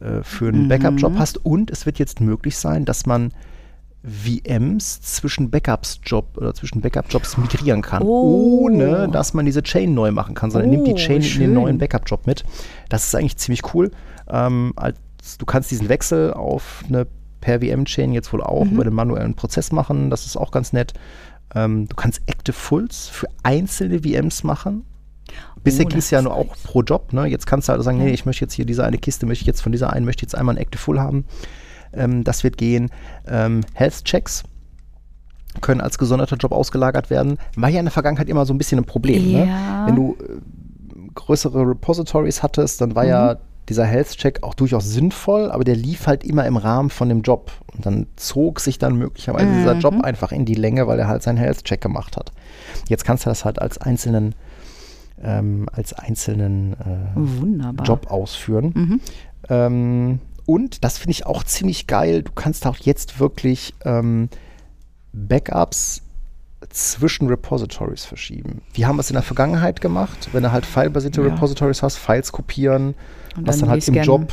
äh, für einen Mhm. Backup-Job hast. Und es wird jetzt möglich sein, dass man VMs zwischen Backups-Job oder zwischen Backup-Jobs migrieren kann, Oh. ohne dass man diese Chain neu machen kann, sondern er nimmt die Oh, Chain in schön. den neuen Backup-Job mit. Das ist eigentlich ziemlich cool. Ähm, als, du kannst diesen Wechsel auf eine per VM-Chain jetzt wohl auch Mhm. über den manuellen Prozess machen. Das ist auch ganz nett. Ähm, du kannst Active Fulls für einzelne VMs machen. Bisher Oh, ging es ja nur auch pro Job. Ne? Jetzt kannst du also sagen, nee, ich möchte jetzt hier diese eine Kiste, möchte ich jetzt von dieser einen, möchte ich jetzt einmal ein Active Full haben. Ähm, das wird gehen. Ähm, Health Checks können als gesonderter Job ausgelagert werden. War ja in der Vergangenheit immer so ein bisschen ein Problem. Ja. Ne? Wenn du äh, größere Repositories hattest, dann war Mhm. ja dieser Health-Check auch durchaus sinnvoll, aber der lief halt immer im Rahmen von dem Job. Und dann zog sich dann möglicherweise dieser Mhm. Job einfach in die Länge, weil er halt seinen Health-Check gemacht hat. Jetzt kannst du das halt als einzelnen, ähm, als einzelnen äh. Job ausführen. Mhm. Ähm, und das finde ich auch ziemlich geil. Du kannst auch jetzt wirklich ähm, Backups zwischen Repositories verschieben. Wir haben es in der Vergangenheit gemacht, wenn du halt filebasierte Ja. Repositories hast, Files kopieren, Und hast dann dann halt im. Job,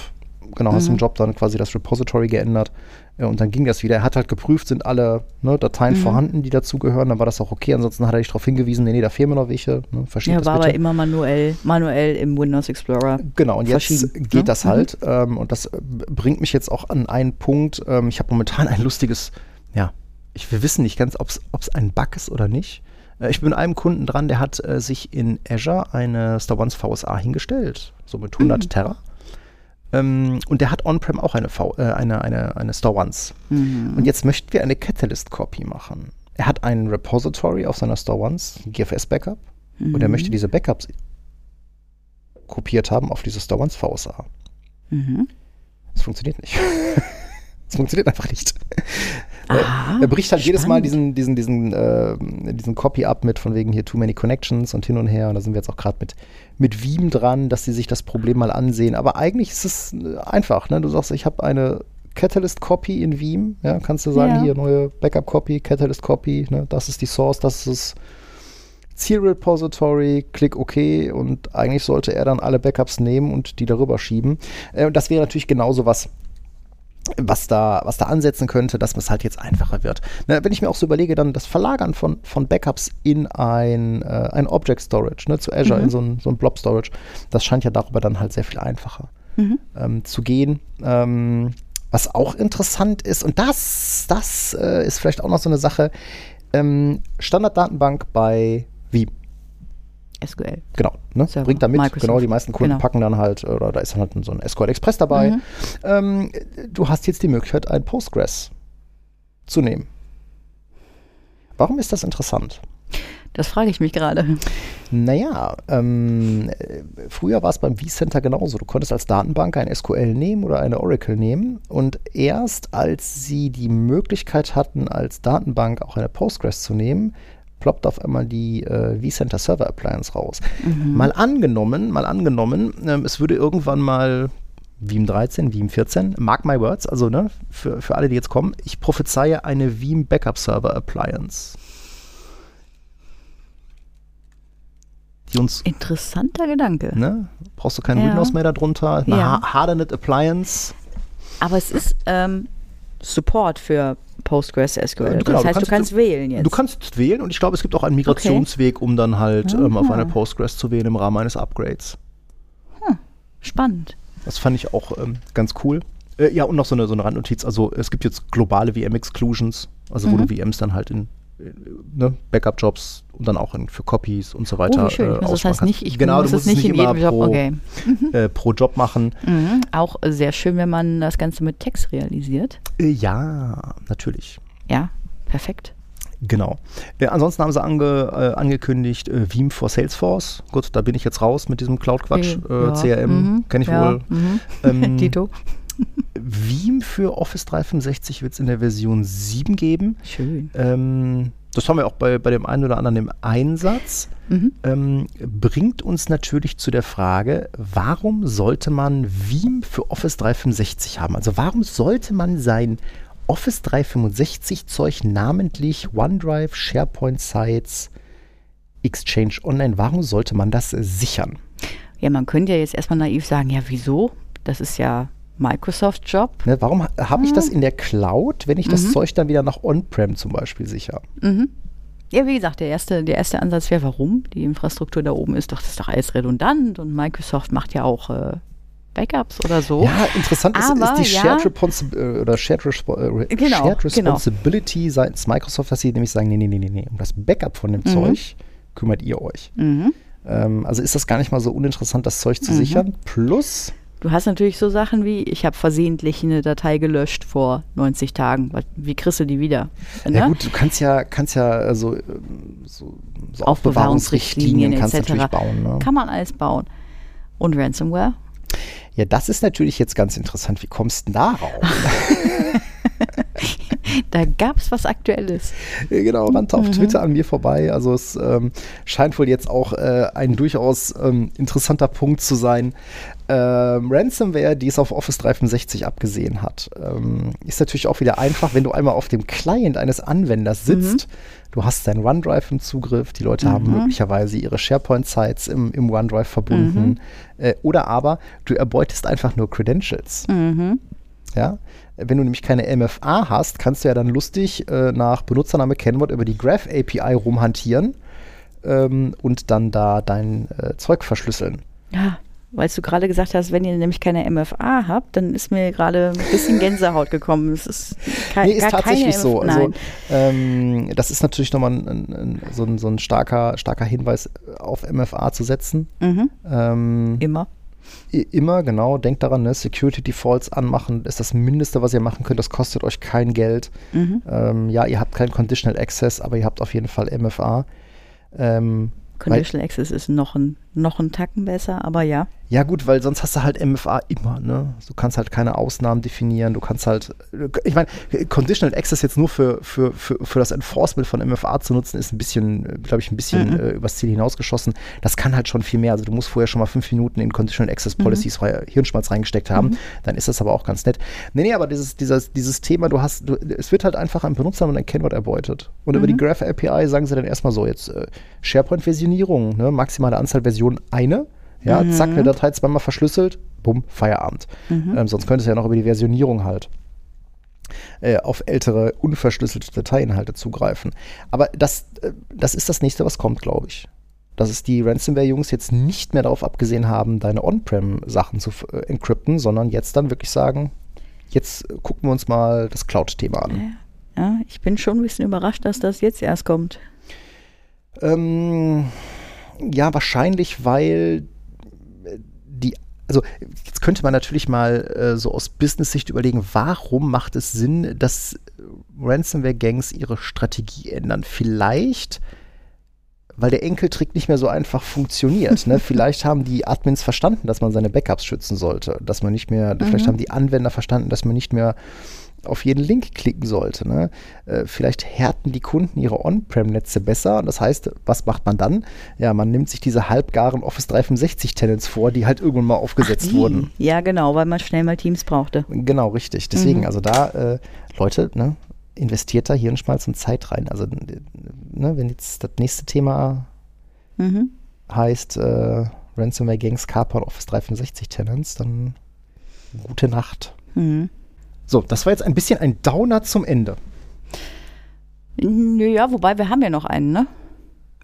genau, hast im Mhm. Job dann quasi das Repository geändert ja, und dann ging das wieder. Er hat halt geprüft, sind alle ne, Dateien Mhm. vorhanden, die dazugehören, dann war das auch okay. Ansonsten hat er dich darauf hingewiesen, nee, nee, da fehlen mir noch welche. Ne, verschieb Ja, das war bitte. aber immer manuell, manuell im Windows Explorer. Genau, und jetzt geht ne? das Mhm. halt. Ähm, und das äh, bringt mich jetzt auch an einen Punkt. Ähm, ich habe momentan ein lustiges, ja, ich, wir wissen nicht ganz, ob es ein Bug ist oder nicht. Äh, ich bin mit einem Kunden dran, der hat äh, sich in Azure eine Star One VSA hingestellt, so mit 100 Mhm. Terra. Ähm, und der hat on-prem auch eine, v, äh, eine, eine, eine Star Ones. Mhm. Und jetzt möchten wir eine Catalyst-Copy machen. Er hat ein Repository auf seiner Star Ones, GFS-Backup, und er Mhm. möchte diese Backups kopiert haben auf diese Star Ones VSA. Mhm. Es funktioniert nicht. Es funktioniert einfach nicht. Aha, er bricht halt jedes Mal spannend. diesen, diesen, diesen, äh, diesen Copy ab mit von wegen hier too many connections und hin und her. Und da sind wir jetzt auch gerade mit, mit Veeam dran, dass sie sich das Problem mal ansehen. Aber eigentlich ist es äh, einfach. Ne? Du sagst, ich habe eine Catalyst-Copy in Veeam. Ja, kannst du sagen, Ja. hier neue Backup-Copy, Catalyst-Copy. Ne? Das ist die Source, das ist das Zielrepository, klick OK und eigentlich sollte er dann alle Backups nehmen und die darüber schieben. Äh, und das wäre natürlich genauso was, was da, was da ansetzen könnte, dass es halt jetzt einfacher wird. Ne, wenn ich mir auch so überlege, dann das Verlagern von, von Backups in ein, äh, ein Object Storage, ne, zu Azure, Mhm. in so ein, so ein Blob Storage, das scheint ja darüber dann halt sehr viel einfacher ähm, zu gehen. Ähm, was auch interessant ist, und das, das äh, ist vielleicht auch noch so eine Sache, ähm, Standarddatenbank bei Veeam. SQL. Genau, ne? Server, bringt da mit. Microsoft. Genau, die meisten Kunden Genau. packen dann halt, oder da ist dann halt so ein SQL Express dabei. Mhm. Ähm, du hast jetzt die Möglichkeit, ein Postgres zu nehmen. Warum ist das interessant? Das frage ich mich gerade. Naja, ähm, äh, früher war es beim vCenter genauso. Du konntest als Datenbank ein SQL nehmen oder eine Oracle nehmen und erst als sie die Möglichkeit hatten, als Datenbank auch eine Postgres zu nehmen, ploppt auf einmal die äh, vCenter Server Appliance raus. Mal angenommen, mal angenommen, ähm, es würde irgendwann mal Veeam 13, Veeam 14, mark my words, also ne, für, für alle, die jetzt kommen, ich prophezeie eine Veeam Backup Server Appliance. Die uns Interessanter Gedanke. Ne? Brauchst du kein Ja. Windows mehr darunter, eine Ja. ha Hardened Appliance. Aber es ist ähm, Support für Postgres SQL. Äh, genau, das du heißt, kannst- du kannst wählen jetzt. Du kannst wählen und ich glaube, es gibt auch einen Migrationsweg, um dann halt ähm, auf eine Postgres zu wählen im Rahmen eines Upgrades. Spannend. Das fand ich auch ähm, ganz cool. Äh, ja, und noch so eine, so eine Randnotiz. Also es gibt jetzt globale VM-Exclusions, also wo Mhm. du VMs dann halt in ne, Backup-Jobs und dann auch in, für Copies und so weiter. oh, schön. äh, das heißt nicht, ich genau, muss nicht es in nicht immer jedem Job. pro, Okay. äh, pro Job machen. Mhm. Auch sehr schön, wenn man das Ganze mit Text realisiert. Äh, ja, natürlich. Ja, perfekt. Genau. Äh, ansonsten haben sie ange, äh, angekündigt, äh, Veeam for Salesforce. Gut, da bin ich jetzt raus mit diesem Cloud-Quatsch. Äh, Ja, CRM mhm, kenne ich ja, wohl. mhm. Ähm, Dito. Veeam für Office 365 wird es in der Version 7 geben. Schön. Ähm, das haben wir auch bei, bei dem einen oder anderen im Einsatz. Mhm. Ähm, bringt uns natürlich zu der Frage, warum sollte man Veeam für Office 365 haben? Also warum sollte man sein Office 365 Zeug namentlich OneDrive, SharePoint Sites, Exchange Online, warum sollte man das sichern? Ja, man könnte ja jetzt erstmal naiv sagen, ja, wieso? Das ist ja Microsoft-Job. Ne, warum ha- habe ich das in der Cloud, wenn ich das Mhm. Zeug dann wieder nach On-Prem zum Beispiel sichere? Mhm. Ja, wie gesagt, der erste, der erste Ansatz wäre, warum? Die Infrastruktur da oben ist doch, das ist doch alles redundant und Microsoft macht ja auch äh, Backups oder so. Ja, interessant ist, Aber, ist die ja. Shared, Responsi äh, oder Shared, Respo äh, Genau, Shared genau. Responsibility seitens Microsoft, dass sie nämlich sagen, nee, nee, nee, nee, nee, um das Backup von dem Zeug kümmert ihr euch. Mhm. Ähm, also ist das gar nicht mal so uninteressant, das Zeug zu sichern. Plus, Du hast natürlich so Sachen wie, ich habe versehentlich eine Datei gelöscht vor 90 Tagen. Wie kriegst du die wieder? ja Ne? gut, du kannst ja, kannst ja äh, so, ähm, so, so Aufbewahrungsrichtlinien Aufbewahrungsrichtlinien kannst etc. natürlich bauen. Ne? Kann man alles bauen. Und Ransomware? Ja, das ist natürlich jetzt ganz interessant. Wie kommst du denn darauf? Da gab es was Aktuelles. Genau, rannte auf Mhm. Twitter an mir vorbei. Also es ähm, scheint wohl jetzt auch äh, ein durchaus ähm, interessanter Punkt zu sein. Ähm, Ransomware, die es auf Office 365 abgesehen hat, ähm, ist natürlich auch wieder einfach, wenn du einmal auf dem Client eines Anwenders sitzt. Du hast dein OneDrive im Zugriff, die Leute haben möglicherweise ihre SharePoint-Sites im, im OneDrive verbunden. Äh, oder aber du erbeutest einfach nur Credentials. Mhm. Ja? Wenn du nämlich keine MFA hast, kannst du ja dann lustig äh, nach Benutzername Kennwort über die Graph API rumhantieren ähm, und dann da dein äh, Zeug verschlüsseln. Ja, weil du gerade gesagt hast, wenn ihr nämlich keine MFA habt, dann ist mir gerade ein bisschen Gänsehaut gekommen. Es ist, kei Nee, ist tatsächlich so. Also, ähm, das ist natürlich nochmal ein, ein, ein, so, ein, so ein starker, starker Hinweis auf MFA zu setzen. Mhm. Ähm, Immer. Immer, genau, denkt daran, ne, Security Defaults anmachen ist das Mindeste, was ihr machen könnt. Das kostet euch kein Geld. Mhm. Ähm, ja, ihr habt kein Conditional Access, aber ihr habt auf jeden Fall MFA. Ähm, Conditional Access ist noch ein, noch ein Tacken besser, aber ja. Ja, gut, weil sonst hast du halt MFA immer, ne? Du kannst halt keine Ausnahmen definieren, du kannst halt, ich meine, Conditional Access jetzt nur für, für, für, für das Enforcement von MFA zu nutzen, ist ein bisschen, glaube ich, ein bisschen Mhm. äh, übers Ziel hinausgeschossen. Das kann halt schon viel mehr. Also du musst vorher schon mal fünf Minuten in Conditional Access Policies mhm. Hirnschmalz reingesteckt haben, dann ist das aber auch ganz nett. Nee, nee, aber dieses, dieses, dieses Thema, du hast, du, es wird halt einfach ein Benutzernamen und ein Kennwort erbeutet. Und über die Graph API sagen sie dann erstmal so, jetzt äh, SharePoint-Versionierung, ne? maximale Anzahl Versionen eine. Ja, zack, eine Datei zweimal verschlüsselt, bumm, Feierabend. Ähm, sonst könnte es ja noch über die Versionierung halt äh, auf ältere, unverschlüsselte Dateiinhalte zugreifen. Aber das, äh, das ist das nächste, was kommt, glaube ich. Dass es die Ransomware-Jungs jetzt nicht mehr darauf abgesehen haben, deine On-Prem-Sachen zu äh, encrypten, sondern jetzt dann wirklich sagen, jetzt gucken wir uns mal das Cloud-Thema an. Ja, ich bin schon ein bisschen überrascht, dass das jetzt erst kommt. Ähm, ja, wahrscheinlich, weil also jetzt könnte man natürlich mal äh, so aus Business-Sicht überlegen, warum macht es Sinn, dass Ransomware-Gangs ihre Strategie ändern? Vielleicht, weil der Enkeltrick nicht mehr so einfach funktioniert. Ne? vielleicht haben die Admins verstanden, dass man seine Backups schützen sollte, dass man nicht mehr, mhm. vielleicht haben die Anwender verstanden, dass man nicht mehr auf jeden Link klicken sollte. Ne? Äh, vielleicht härten die Kunden ihre On-Prem-Netze besser. Und das heißt, was macht man dann? Ja, man nimmt sich diese halbgaren Office 365-Tenants vor, die halt irgendwann mal aufgesetzt Ach, wurden. Ja, genau, weil man schnell mal Teams brauchte. Genau, richtig. Deswegen, mhm. also da, äh, Leute, ne, investiert da Hirnschmalz und Zeit rein. Also, ne, wenn jetzt das nächste Thema mhm. heißt äh, Ransomware Gangs kapern Office 365 Tenants, dann gute Nacht. Mhm. So, das war jetzt ein bisschen ein Downer zum Ende. Ja, wobei wir haben ja noch einen, ne?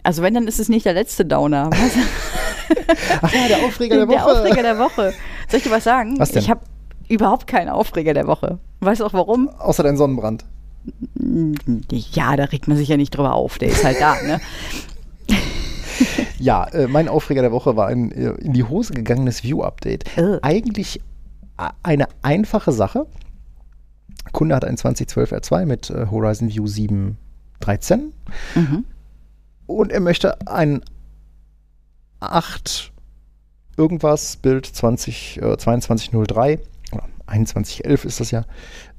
Also wenn, dann ist es nicht der letzte Downer. Ach ja, der Aufreger der Woche. Der Aufreger der Woche. Soll ich dir was sagen? Was denn? Ich habe überhaupt keinen Aufreger der Woche. Weißt du auch warum? Außer dein Sonnenbrand. Ja, da regt man sich ja nicht drüber auf. Der ist halt da, ne? ja, äh, mein Aufreger der Woche war ein äh, in die Hose gegangenes View-Update. Eigentlich eine einfache Sache. Kunde hat ein 2012 R2 mit äh, Horizon View 7.13 mhm. und er möchte ein 8 irgendwas Bild 20, äh, 2203 oder 2111 ist das ja,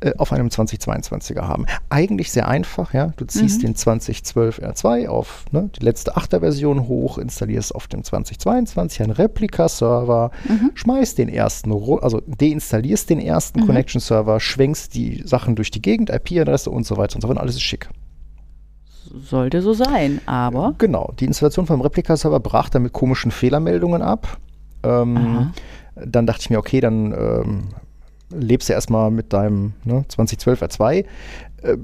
äh, auf einem 2022er haben. Eigentlich sehr einfach, ja. Du ziehst mhm. den 2012 R2 auf ne, die letzte 8er Version hoch, installierst auf dem 2022 einen Replika-Server, mhm. schmeißt den ersten, also deinstallierst den ersten mhm. Connection-Server, schwenkst die Sachen durch die Gegend, IP-Adresse und so weiter und so fort. Alles ist schick. Sollte so sein, aber. Genau, die Installation vom Replika-Server brach dann mit komischen Fehlermeldungen ab. Ähm, dann dachte ich mir, okay, dann ähm, lebst ja erstmal mit deinem ne, 2012 R2. Äh,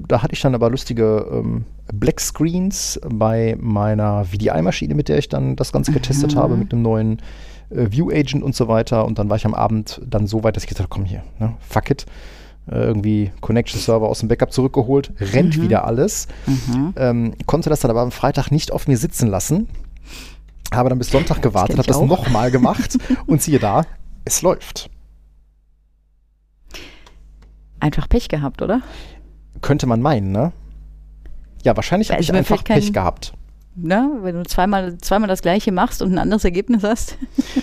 da hatte ich dann aber lustige ähm, Black Screens bei meiner VDI-Maschine, mit der ich dann das Ganze getestet mhm. habe, mit einem neuen äh, View Agent und so weiter. Und dann war ich am Abend dann so weit, dass ich gesagt habe, komm hier, ne, fuck it. Äh, irgendwie Connection Server aus dem Backup zurückgeholt, rennt mhm. wieder alles. Mhm. Ähm, konnte das dann aber am Freitag nicht auf mir sitzen lassen. Habe dann bis Sonntag gewartet, habe das nochmal gemacht und siehe da, es läuft einfach Pech gehabt, oder? Könnte man meinen, ne? Ja, wahrscheinlich habe ich einfach kein, Pech gehabt. Ne? Wenn du zweimal, zweimal das gleiche machst und ein anderes Ergebnis hast.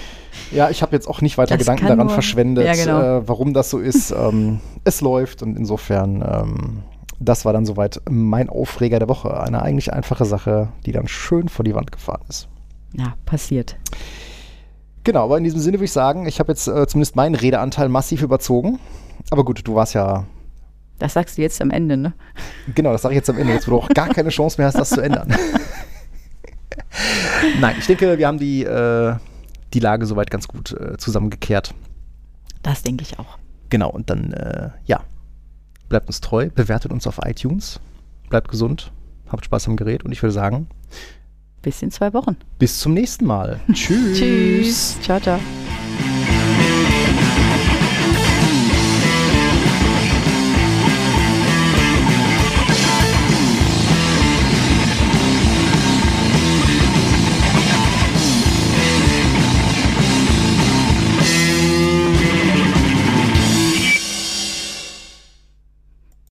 ja, ich habe jetzt auch nicht weiter das Gedanken daran nur, verschwendet, ja, genau. äh, warum das so ist. ähm, es läuft und insofern, ähm, das war dann soweit mein Aufreger der Woche. Eine eigentlich einfache Sache, die dann schön vor die Wand gefahren ist. Ja, passiert. Genau, aber in diesem Sinne würde ich sagen, ich habe jetzt äh, zumindest meinen Redeanteil massiv überzogen. Aber gut, du warst ja. Das sagst du jetzt am Ende, ne? Genau, das sage ich jetzt am Ende, jetzt wo du auch gar keine Chance mehr hast, das zu ändern. Nein, ich denke, wir haben die, äh, die Lage soweit ganz gut äh, zusammengekehrt. Das denke ich auch. Genau, und dann, äh, ja, bleibt uns treu, bewertet uns auf iTunes, bleibt gesund, habt Spaß am Gerät und ich würde sagen, bis in zwei Wochen. Bis zum nächsten Mal. Tschüss. Tschüss. Ciao, ciao.